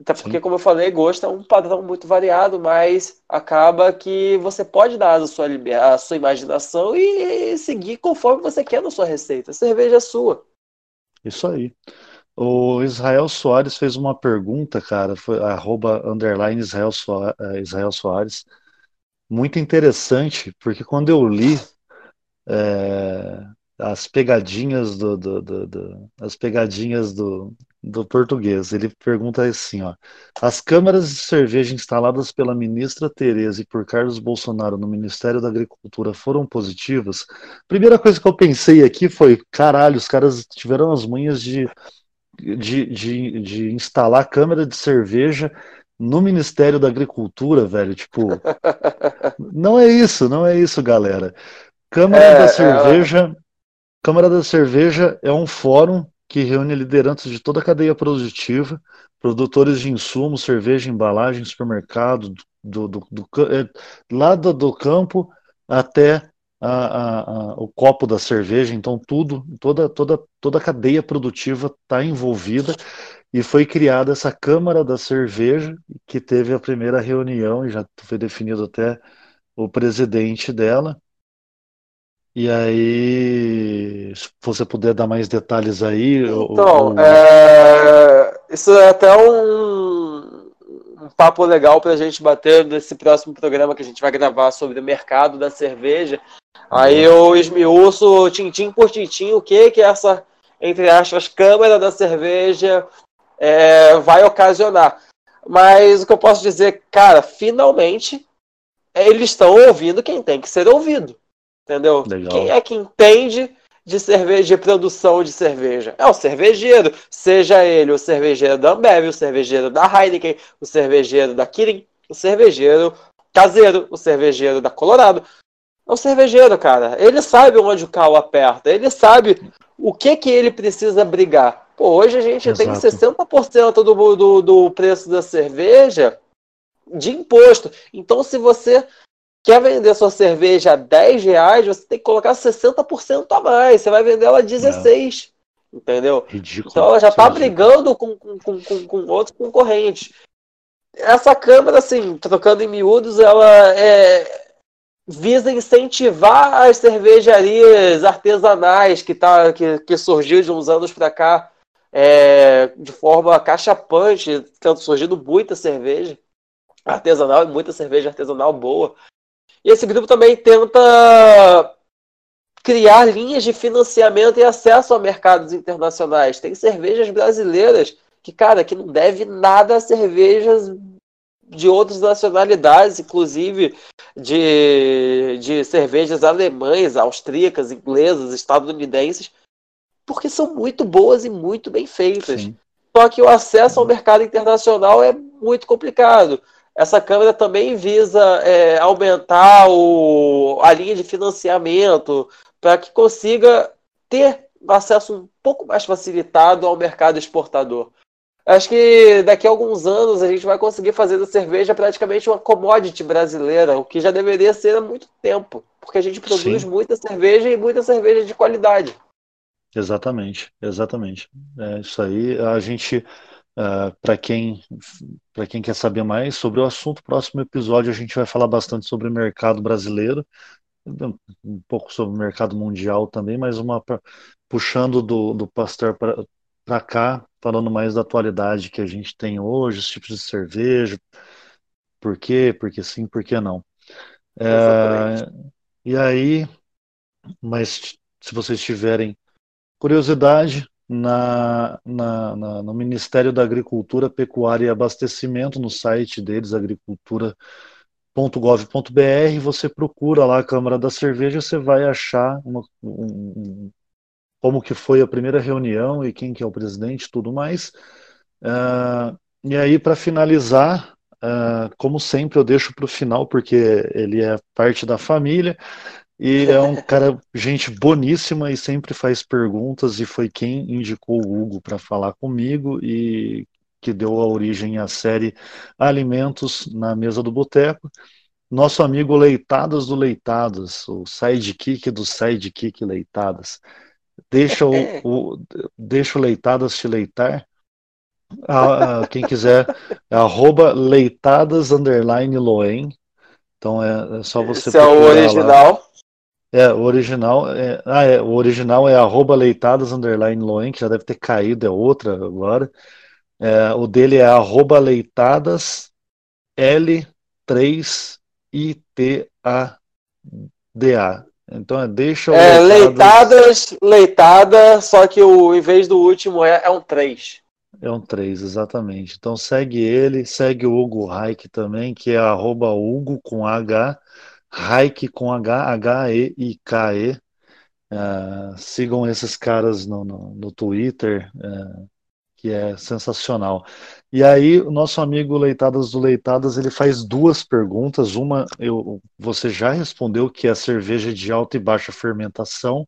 B: Até porque, Sim. como eu falei, gosto é um padrão muito variado, mas acaba que você pode dar a sua, a sua imaginação e seguir conforme você quer na sua receita. A cerveja é sua.
A: Isso aí. O Israel Soares fez uma pergunta, cara, foi arroba underline Israel Soares, eh, Israel Soares, muito interessante, porque quando eu li é, as pegadinhas do, do, do, do, as pegadinhas do, do português. Ele pergunta assim, ó: As câmaras de cerveja instaladas pela ministra Tereza e por Carlos Bolsonaro no Ministério da Agricultura foram positivas? Primeira coisa que eu pensei aqui foi: caralho, os caras tiveram as manhas de, de, de, de instalar câmara de cerveja no Ministério da Agricultura, velho. Tipo, (laughs) não é isso, não é isso, galera. Câmara é, da Cerveja. Ela... Câmara da Cerveja é um fórum que reúne lideranças de toda a cadeia produtiva, produtores de insumos, cerveja, embalagem, supermercado, do, do, do, é, lá do, campo até a, a, a, o copo da cerveja. Então tudo, toda, toda, toda a cadeia produtiva está envolvida e foi criada essa Câmara da Cerveja, que teve a primeira reunião e já foi definido até o presidente dela. E aí, se você puder dar mais detalhes aí.
B: Então, É... isso é até um, um papo legal para a gente bater nesse próximo programa que a gente vai gravar sobre o mercado da cerveja. Aí eu esmiuço tintim por tintim o que que essa, entre aspas, câmera da cerveja é, vai ocasionar. Mas o que eu posso dizer, cara, finalmente eles estão ouvindo quem tem que ser ouvido. Entendeu? Legal. Quem é que entende de cerveja, de produção de cerveja? É o cervejeiro, seja ele o cervejeiro da Ambev, o cervejeiro da Heineken, o cervejeiro da Kirin, o cervejeiro caseiro, o cervejeiro da Colorado. É o cervejeiro, cara. Ele sabe onde o carro aperta, ele sabe o que que ele precisa brigar. Pô, hoje a gente Exato. tem 60% do, do, do preço da cerveja de imposto. Então, se você quer vender sua cerveja a 10 reais, você tem que colocar 60% a mais. Você vai vender ela a 16. É. Entendeu? Ridículo. Então ela já está brigando com, com, com, com, outros concorrentes. Essa câmera, assim, trocando em miúdos, ela é, visa incentivar as cervejarias artesanais que, tá, que, que surgiu de uns anos para cá é, de forma cachapante, tendo surgido muita cerveja artesanal e muita cerveja artesanal boa. E esse grupo também tenta criar linhas de financiamento e acesso a mercados internacionais. Tem cervejas brasileiras que, cara, que não deve nada a cervejas de outras nacionalidades, inclusive de, de cervejas alemães, austríacas, inglesas, estadunidenses, porque são muito boas e muito bem feitas. Sim. Só que o acesso ao mercado internacional é muito complicado. Essa câmera também visa é, aumentar o, a linha de financiamento para que consiga ter acesso um pouco mais facilitado ao mercado exportador. Acho que daqui a alguns anos a gente vai conseguir fazer da cerveja praticamente uma commodity brasileira, o que já deveria ser há muito tempo, porque a gente produz Sim. muita cerveja e muita cerveja de qualidade.
A: Exatamente, exatamente. É isso aí. A gente Uh, ah, para quem, quem quer saber mais sobre o assunto, próximo episódio a gente vai falar bastante sobre o mercado brasileiro, um pouco sobre o mercado mundial também, mas uma puxando do, do Pasteur para cá, falando mais da atualidade que a gente tem hoje, os tipos de cerveja, por quê, porque sim, por que não. É, e aí, mas se vocês tiverem curiosidade, na, na, na, no Ministério da Agricultura, Pecuária e Abastecimento, no site deles, agricultura.gov.br, você procura lá a Câmara da Cerveja, você vai achar uma, um, como que foi a primeira reunião e quem que é o presidente tudo mais. Uh, e aí, para finalizar, uh, como sempre, eu deixo para o final, porque ele é parte da família. E é um cara, gente boníssima e sempre faz perguntas. E foi quem indicou o Hugo para falar comigo e que deu a origem à série Alimentos na Mesa do Boteco. Nosso amigo Leitadas do Leitadas, o sidekick do sidekick Leitadas. Deixa o, (laughs) o, deixa o Leitadas te leitar. Ah, quem quiser, é arroba leitadas underline Loen. Então é, é só você
B: Esse é o original. Lá.
A: É, o original é, ah, é, o original é arroba leitadas underline Loen, que já deve ter caído, é outra agora. É, o dele é arroba leitadas L3ITADA. Então é deixa o
B: é, leitadas, leitada, só que o, em vez do último é, é um 3.
A: É um 3, exatamente. Então segue ele, segue o Hugo Raik também, que é arroba Hugo com H, Raik com H, H-E-I-K-E. Uh, sigam esses caras no, no, no Twitter, uh, que é sensacional. E aí, o nosso amigo Leitadas do Leitadas, ele faz duas perguntas. Uma, eu, você já respondeu, que é cerveja de alta e baixa fermentação.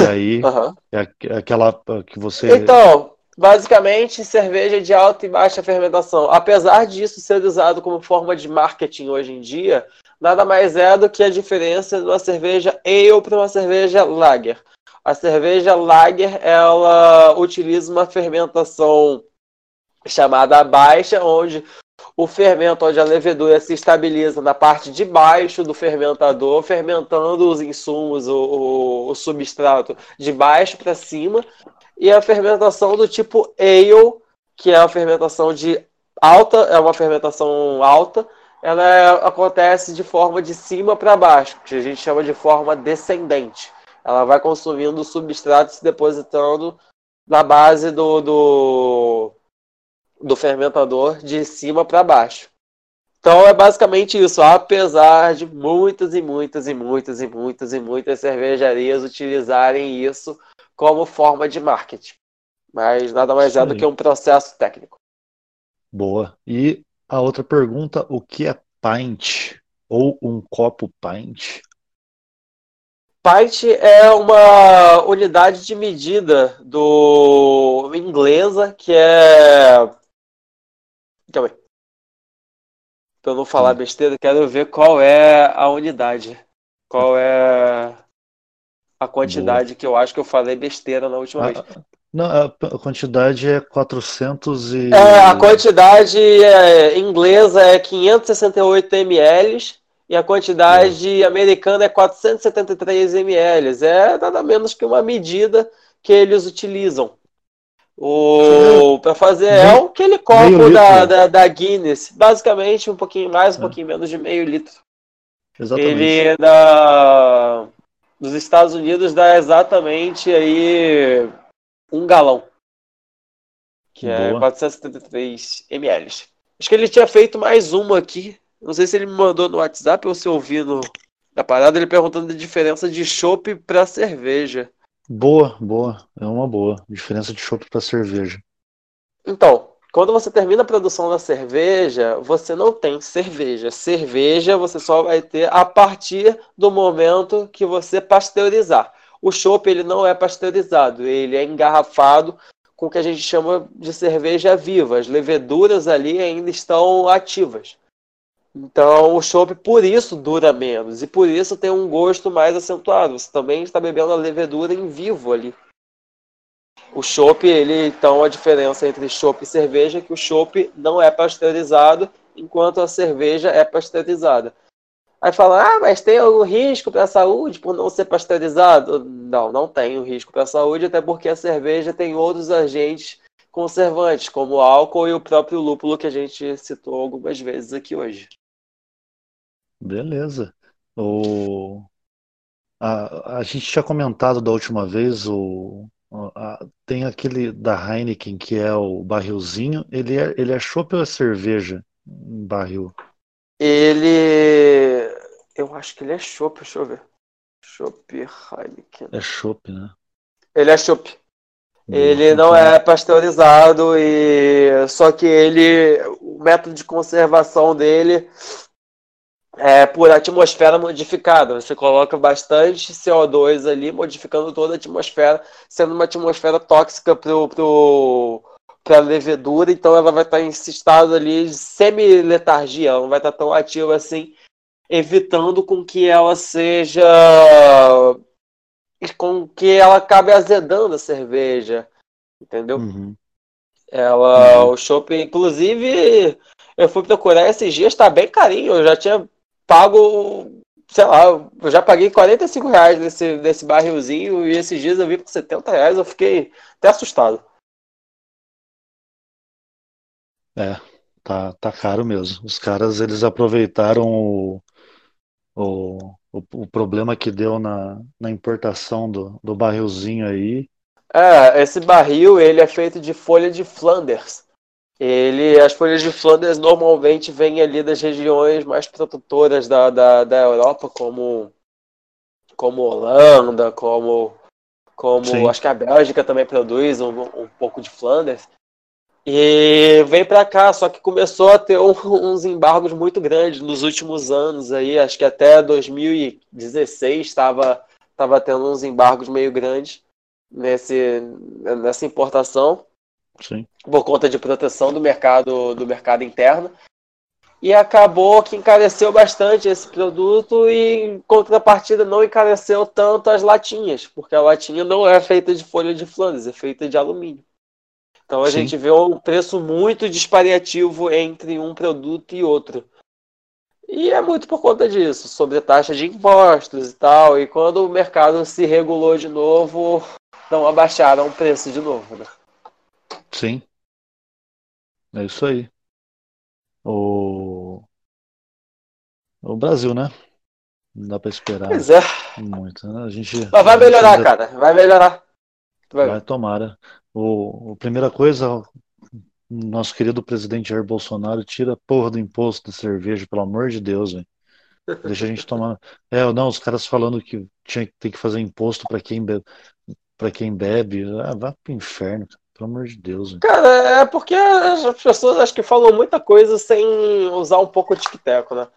A: E aí, uhum. é aquela que você...
B: Então, Basicamente, cerveja de alta e baixa fermentação. Apesar disso ser usado como forma de marketing hoje em dia, nada mais é do que a diferença de uma cerveja ale para uma cerveja lager. A cerveja lager, ela utiliza uma fermentação chamada baixa, onde o fermento, onde a levedura se estabiliza na parte de baixo do fermentador, fermentando os insumos, o, o, o substrato de baixo para cima, e a fermentação do tipo ale, que é a fermentação de alta, é uma fermentação alta, ela é, acontece de forma de cima para baixo, que a gente chama de forma descendente. Ela vai consumindo o substrato se depositando na base do, do, do fermentador de cima para baixo. Então é basicamente isso, apesar de muitas e muitas e muitas e muitas e muitas cervejarias utilizarem isso como forma de marketing. Mas nada mais é do que um processo técnico.
A: Boa. E a outra pergunta, o que é pint? Ou um copo pint?
B: Pint é uma unidade de medida do inglesa que é. Calma aí. Pra eu não falar hum. besteira, quero ver qual é a unidade. Qual é a quantidade Boa. que eu acho que eu falei besteira na última ah, vez.
A: Não, a quantidade é 400 e...
B: É, a quantidade é, inglesa é 568 ml e a quantidade é. americana é 473 ml. É nada menos que uma medida que eles utilizam. O para fazer é o aquele copo da, da, da, Guinness, basicamente um pouquinho mais, um é. pouquinho menos de meio litro. Exatamente. Ele é da nos Estados Unidos dá exatamente aí um galão. Que é Boa. é 473 ml. Acho que ele tinha feito mais uma aqui. Não sei se ele me mandou no WhatsApp ou se eu ouvi no, na parada, ele perguntando a diferença de chopp para cerveja.
A: Boa, boa. É uma boa. Diferença de chopp para cerveja.
B: Então, quando você termina a produção da cerveja, você não tem cerveja. Cerveja você só vai ter a partir do momento que você pasteurizar. O chopp ele não é pasteurizado, ele é engarrafado com o que a gente chama de cerveja viva. As leveduras ali ainda estão ativas. Então o chopp por isso dura menos e por isso tem um gosto mais acentuado. Você também está bebendo a levedura em vivo ali. O chopp, ele então a diferença entre chopp e cerveja é que o chopp não é pasteurizado, enquanto a cerveja é pasteurizada. Aí fala, ah, mas tem algum risco para a saúde por não ser pasteurizado? Não, não tem um risco para a saúde, até porque a cerveja tem outros agentes conservantes, como o álcool e o próprio lúpulo que a gente citou algumas vezes aqui hoje.
A: Beleza. O... A, a gente tinha comentado da última vez o, tem aquele da Heineken que é o barrilzinho. Ele é, ele é chopp ou é cerveja em barril?
B: Ele. Eu acho que ele é chopp, deixa eu ver. Chopp Heineken.
A: É chopp, né?
B: Ele é chopp. Ele não é pasteurizado e só que ele o método de conservação dele é, por atmosfera modificada. Você coloca bastante CO2 ali, modificando toda a atmosfera, sendo uma atmosfera tóxica para a levedura, então ela vai estar em esse estado ali de semi-letargia, ela não vai estar tão ativa assim, evitando com que ela seja. com que ela acabe azedando a cerveja. Entendeu? Uhum. Ela, uhum. o shopping, inclusive, eu fui procurar esses dias, tá bem carinho. Eu já tinha pago, sei lá, eu já paguei 45 reais nesse, nesse barrilzinho e esses dias eu vi por 70 reais, eu fiquei até assustado.
A: É, tá, tá caro mesmo. Os caras, eles aproveitaram o, o, o, o problema que deu na, na importação do, do barrilzinho aí.
B: É, esse barril, ele é feito de folha de Flanders. Ele, as folhas de Flanders normalmente vêm ali das regiões mais produtoras da, da, da Europa, como, como Holanda, como, como acho que a Bélgica também produz um, um pouco de Flanders. E vem para cá, só que começou a ter um, (laughs) uns embargos muito grandes nos últimos anos aí, acho que até 2016 estava tava tendo uns embargos meio grandes nesse, nessa importação.
A: Sim.
B: por conta de proteção do mercado do mercado interno. E acabou que encareceu bastante esse produto e, em contrapartida, não encareceu tanto as latinhas, porque a latinha não é feita de folha de Flandres, é feita de alumínio. Então a Sim. gente vê um preço muito disparativo entre um produto e outro. E é muito por conta disso, sobre taxa de impostos e tal. E quando o mercado se regulou de novo, não abaixaram o preço de novo. Né?
A: Sim. É isso aí. O, o Brasil, né? Não dá pra esperar
B: Pois é.
A: muito, né? A gente,
B: Mas vai melhorar,
A: ainda
B: cara. Vai melhorar.
A: vai, vai tomara. O, a primeira coisa, o nosso querido presidente Jair Bolsonaro tira a porra do imposto de cerveja, pelo amor de Deus, velho. Deixa a gente tomar. É, não, os caras falando que tinha que ter que fazer imposto para quem bebe, para quem bebe. Ah, vá pro inferno, cara. Pelo amor de Deus. Hein?
B: Cara, é porque as pessoas acho que falam muita coisa sem usar um pouco de tic-teco, né?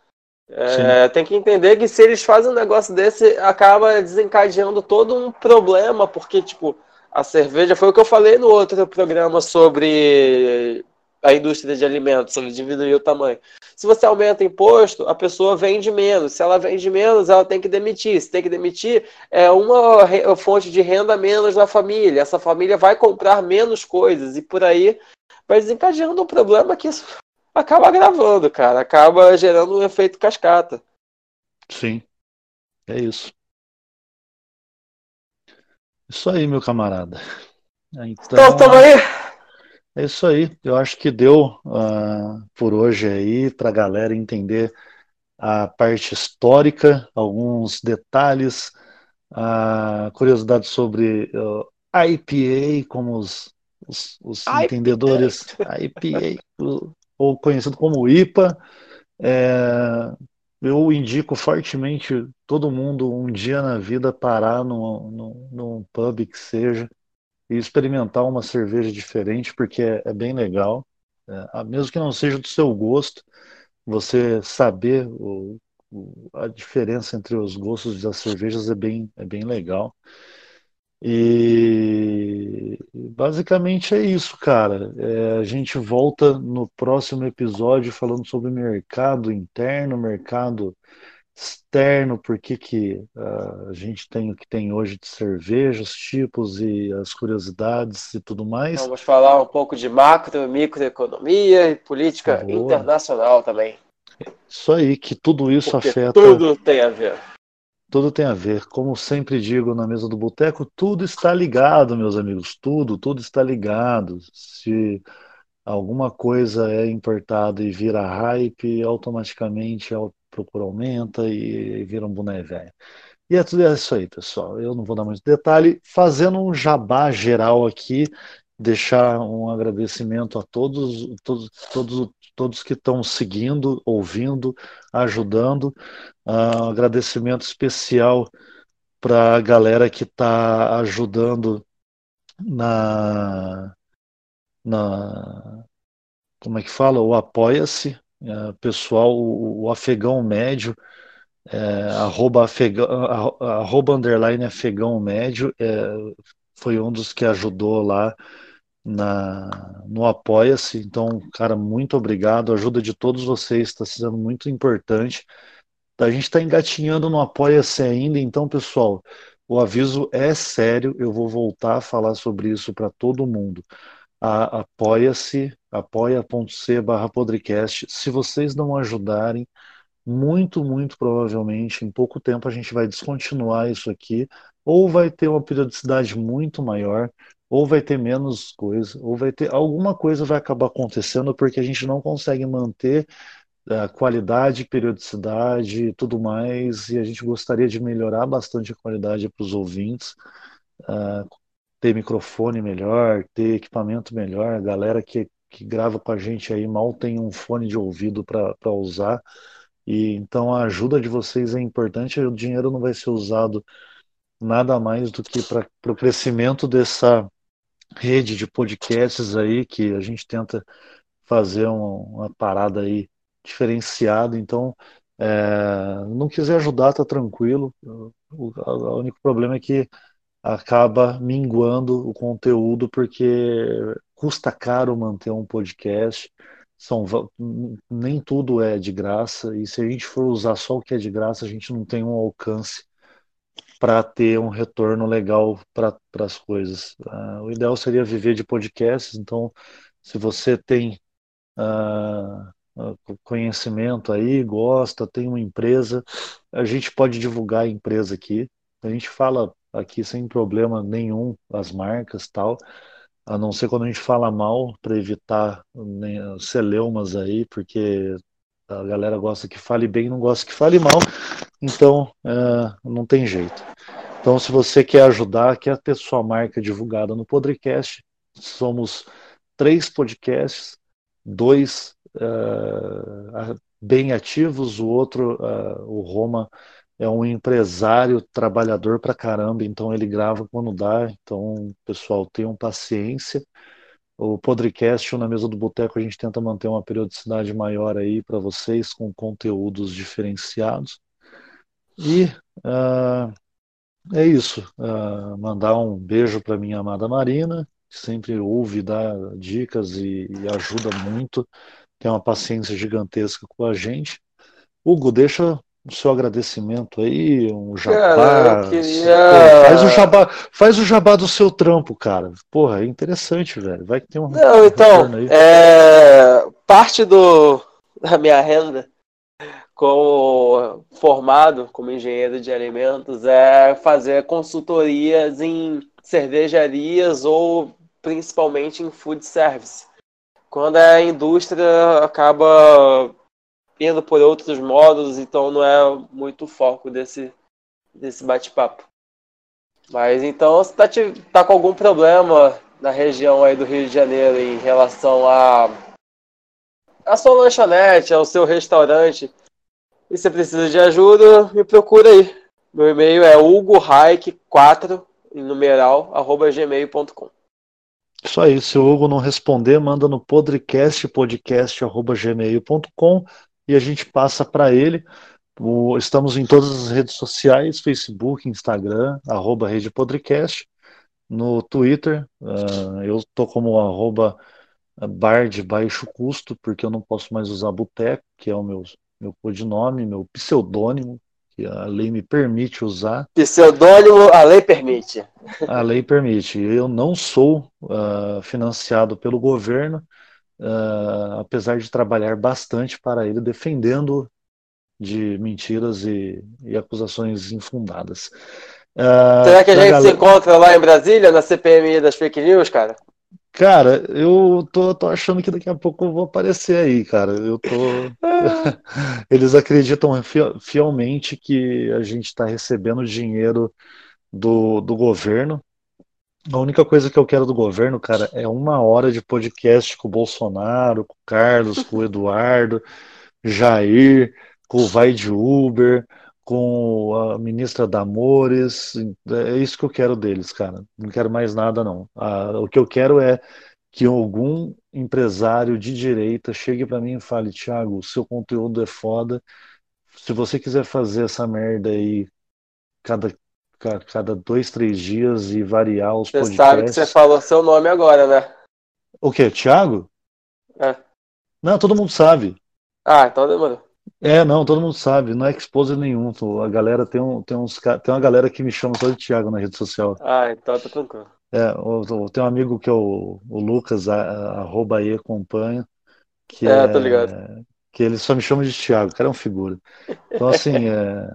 B: É, tem que entender que se eles fazem um negócio desse, acaba desencadeando todo um problema, porque, tipo, a cerveja foi o que eu falei no outro programa sobre a indústria de alimentos, sobre diminuir o tamanho. Se você aumenta imposto, a pessoa vende menos. Se ela vende menos, ela tem que demitir. Se tem que demitir, é uma fonte de renda menos na família. Essa família vai comprar menos coisas e por aí vai desencadeando um problema que (laughs) acaba agravando, cara. Acaba gerando um efeito cascata.
A: Sim, é isso. Isso aí, meu camarada.
B: Então, então tamo aí.
A: É isso aí. Eu acho que deu uh, por hoje aí para a galera entender a parte histórica, alguns detalhes, a curiosidade sobre uh, IPA, como os, os, os IPA. entendedores IPA, ou conhecido como IPA. É, eu indico fortemente todo mundo um dia na vida parar num, num, num pub que seja e experimentar uma cerveja diferente, porque é, é bem legal. É, mesmo que não seja do seu gosto, você saber o, o, a diferença entre os gostos das cervejas é bem, é bem legal. E basicamente é isso, cara. É, a gente volta no próximo episódio falando sobre mercado interno, mercado externo, por que, que uh, a gente tem o que tem hoje de cerveja, os tipos e as curiosidades e tudo mais.
B: Vamos falar um pouco de macro e microeconomia e política Boa. internacional também.
A: Isso aí, que tudo isso
B: Porque
A: afeta.
B: Tudo tem a ver.
A: Tudo tem a ver. Como sempre digo na mesa do boteco, tudo está ligado, meus amigos. Tudo, tudo está ligado. Se alguma coisa é importada e vira hype, automaticamente é procura aumenta e vira um boné velho. E é tudo isso aí, pessoal. Eu não vou dar muito detalhe. Fazendo um jabá geral aqui, deixar um agradecimento a todos, todos, todos, todos que estão seguindo, ouvindo, ajudando. Uh, agradecimento especial para a galera que está ajudando na, na como é que fala? O Apoia-se, é, pessoal, o, o, afegão médio, é, arroba, afegão, arroba underline afegão médio, é, foi um dos que ajudou lá na, no Apoia-se. Então, cara, muito obrigado. A ajuda de todos vocês está sendo muito importante. A gente está engatinhando no Apoia-se ainda, então, pessoal, o aviso é sério. Eu vou voltar a falar sobre isso para todo mundo. apoia-se, apoia.c barra podcast. Se vocês não ajudarem, muito, muito provavelmente, em pouco tempo a gente vai descontinuar isso aqui, ou vai ter uma periodicidade muito maior, ou vai ter menos coisa, ou vai ter alguma coisa vai acabar acontecendo porque a gente não consegue manter a qualidade, periodicidade e tudo mais, e a gente gostaria de melhorar bastante a qualidade para os ouvintes, uh, ter microfone melhor, ter equipamento melhor, a galera que, que grava com a gente aí mal tem um fone de ouvido para usar, e então a ajuda de vocês é importante, o dinheiro não vai ser usado nada mais do que para o crescimento dessa rede de podcasts aí que a gente tenta fazer uma, uma parada aí diferenciado. Então, é, não quiser ajudar, tá tranquilo. O, o, único problema é que acaba minguando o conteúdo porque custa caro manter um podcast. São, nem tudo é de graça, e se a gente for usar só o que é de graça, a gente não tem um alcance para ter um retorno legal para as coisas. Uh, o ideal seria viver de podcasts, então, se você tem uh, conhecimento aí, gosta, tem uma empresa, a gente pode divulgar a empresa aqui. A gente fala aqui sem problema nenhum as marcas tal, a não ser quando a gente fala mal para evitar né, celeumas aí, porque a galera gosta que fale bem, não gosta que fale mal, então é, não tem jeito. Então, se você quer ajudar, quer ter sua marca divulgada no podcast, somos três podcasts, dois uh, bem ativos, o outro, uh, o Roma, é um empresário trabalhador pra caramba, então ele grava quando dá. Então, pessoal, tenham paciência. O podcast Na Mesa do Boteco a gente tenta manter uma periodicidade maior aí para vocês, com conteúdos diferenciados. E uh, é isso. Uh, mandar um beijo para minha amada Marina, que sempre ouve, dá dicas e, e ajuda muito tem uma paciência gigantesca com a gente. Hugo, deixa o seu agradecimento aí, um jabá. Cara, queria... faz, o jabá faz o jabá do seu trampo, cara. Porra, é interessante, velho. Vai que tem um.
B: Não, então, é... parte do... da minha renda como formado como engenheiro de alimentos é fazer consultorias em cervejarias ou principalmente em food service quando a indústria acaba indo por outros modos, então não é muito o foco desse, desse bate-papo. Mas então, se tá, tá com algum problema na região aí do Rio de Janeiro em relação a a sua lanchonete, ao seu restaurante, e você precisa de ajuda, me procura aí. Meu e-mail é hugohaik4 em numeral, arroba gmail.com.
A: Isso aí, se o Hugo não responder, manda no podcast, podcast.gmail.com e a gente passa para ele. O, estamos em todas as redes sociais, Facebook, Instagram, arroba Rede Podcast, no Twitter, uh, eu tô como arroba bar de baixo custo, porque eu não posso mais usar boteco, que é o meu, meu codinome, meu pseudônimo, que a lei me permite usar.
B: Pseudônimo, a lei permite.
A: A lei permite. Eu não sou uh, financiado pelo governo, uh, apesar de trabalhar bastante para ele, defendendo de mentiras e, e acusações infundadas.
B: Uh, Será que a gente galera... se encontra lá em Brasília, na CPMI das fake news, cara?
A: Cara, eu tô, tô achando que daqui a pouco eu vou aparecer aí, cara. Eu tô. (laughs) Eles acreditam fielmente que a gente está recebendo dinheiro do, do governo. A única coisa que eu quero do governo, cara, é uma hora de podcast com o Bolsonaro, com o Carlos, com o Eduardo, Jair, com o Vai de Uber, com a ministra Damores. É isso que eu quero deles, cara. Não quero mais nada, não. Ah, o que eu quero é que algum empresário de direita chegue para mim e fale: Thiago, seu conteúdo é foda. Se você quiser fazer essa merda aí cada, cada dois, três dias e variar os você podcasts. Você sabe que
B: você falou seu nome agora, né?
A: O quê? Thiago?
B: É.
A: Não, todo mundo sabe.
B: Ah, então demorou.
A: É, não, todo mundo sabe, não é exposer nenhum. A galera tem, um, tem, uns, tem uma galera que me chama só de Thiago na rede social.
B: Ah, então tá tranquilo.
A: É, tem um amigo que é o, o Lucas, a, arroba aí, acompanha, que
B: é, é, tô ligado.
A: que ele só me chama de Thiago, o cara é um figura. Então, assim, é,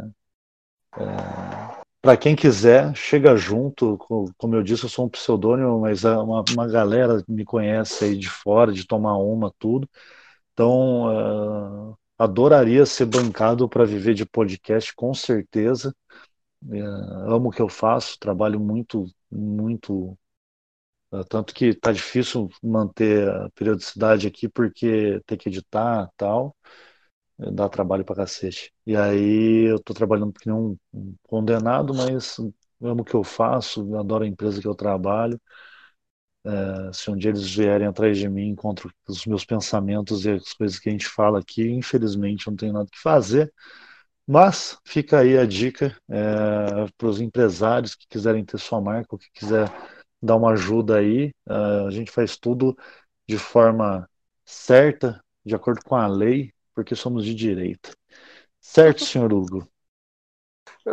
A: é para quem quiser, chega junto. Como eu disse, eu sou um pseudônimo, mas uma, uma galera me conhece aí de fora, de tomar uma, tudo. Então, uh, adoraria ser bancado para viver de podcast, com certeza. Uh, amo o que eu faço, trabalho muito, muito. Uh, tanto que tá difícil manter a periodicidade aqui, porque tem que editar tal dá trabalho pra cacete. E aí eu tô trabalhando que um, um condenado, mas amo o que eu faço, adoro a empresa que eu trabalho. É, se um dia eles vierem atrás de mim, encontro os meus pensamentos e as coisas que a gente fala aqui, infelizmente não tenho nada que fazer. Mas fica aí a dica é, para os empresários que quiserem ter sua marca, ou que quiser dar uma ajuda aí. É, a gente faz tudo de forma certa, de acordo com a lei, porque somos de direita. Certo, senhor Hugo?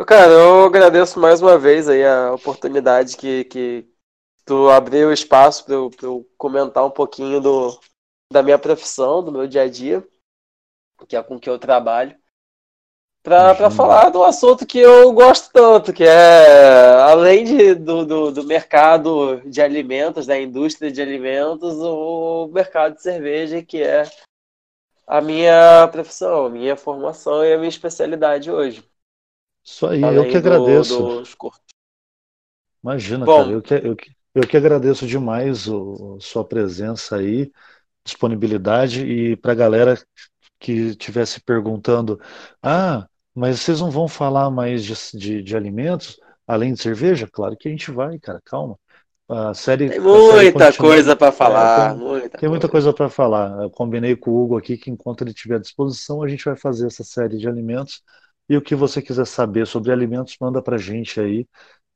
B: Cara, eu agradeço mais uma vez aí a oportunidade que, que tu abriu espaço para eu, eu, comentar um pouquinho do, da minha profissão, do meu dia a dia, que é com que eu trabalho, para falar do assunto que eu gosto tanto, que é, além de, do, do, do, mercado de alimentos, da indústria de alimentos, o mercado de cerveja, que é a minha profissão, a minha formação e a minha especialidade hoje.
A: Isso aí, Além eu que agradeço. Do, Imagina, Bom, cara, eu que, eu, que, eu que agradeço demais o, sua presença aí, disponibilidade e para a galera que estivesse perguntando, ah, mas vocês não vão falar mais de, de, de alimentos além de cerveja? Claro que a gente vai, cara, calma. A série,
B: tem muita série coisa para falar. É, tem, muita,
A: tem muita coisa para falar. Eu combinei com o Hugo aqui que enquanto ele tiver à disposição, a gente vai fazer essa série de alimentos. E o que você quiser saber sobre alimentos, manda para a gente aí.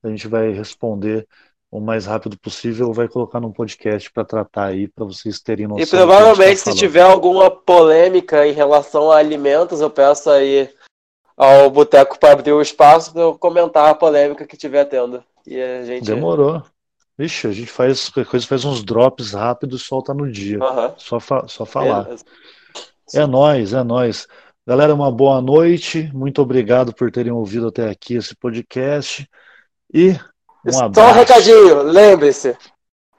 A: A gente vai responder o mais rápido possível, vai colocar num podcast para tratar aí, para vocês terem noção.
B: E tá provavelmente, tá se tiver alguma polêmica em relação a alimentos, eu peço aí ao Boteco para abrir o espaço para eu comentar a polêmica que tiver tendo. E a gente...
A: Demorou. Vixe, a gente faz coisa, faz uns drops rápidos e solta no dia. Uhum. Só, fa só falar. É, é nóis, é nóis. Galera, uma boa noite. Muito obrigado por terem ouvido até aqui esse podcast. E um abraço.
B: Só um recadinho, lembre-se.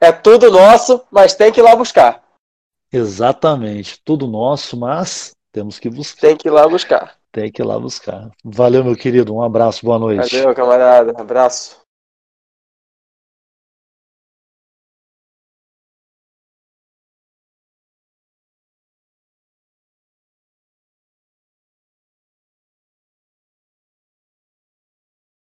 B: É tudo nosso, mas tem que ir lá buscar.
A: Exatamente, tudo nosso, mas temos que buscar.
B: Tem que ir lá buscar.
A: Tem que ir lá buscar. Valeu, meu querido. Um abraço, boa noite.
B: Valeu, camarada. Um abraço.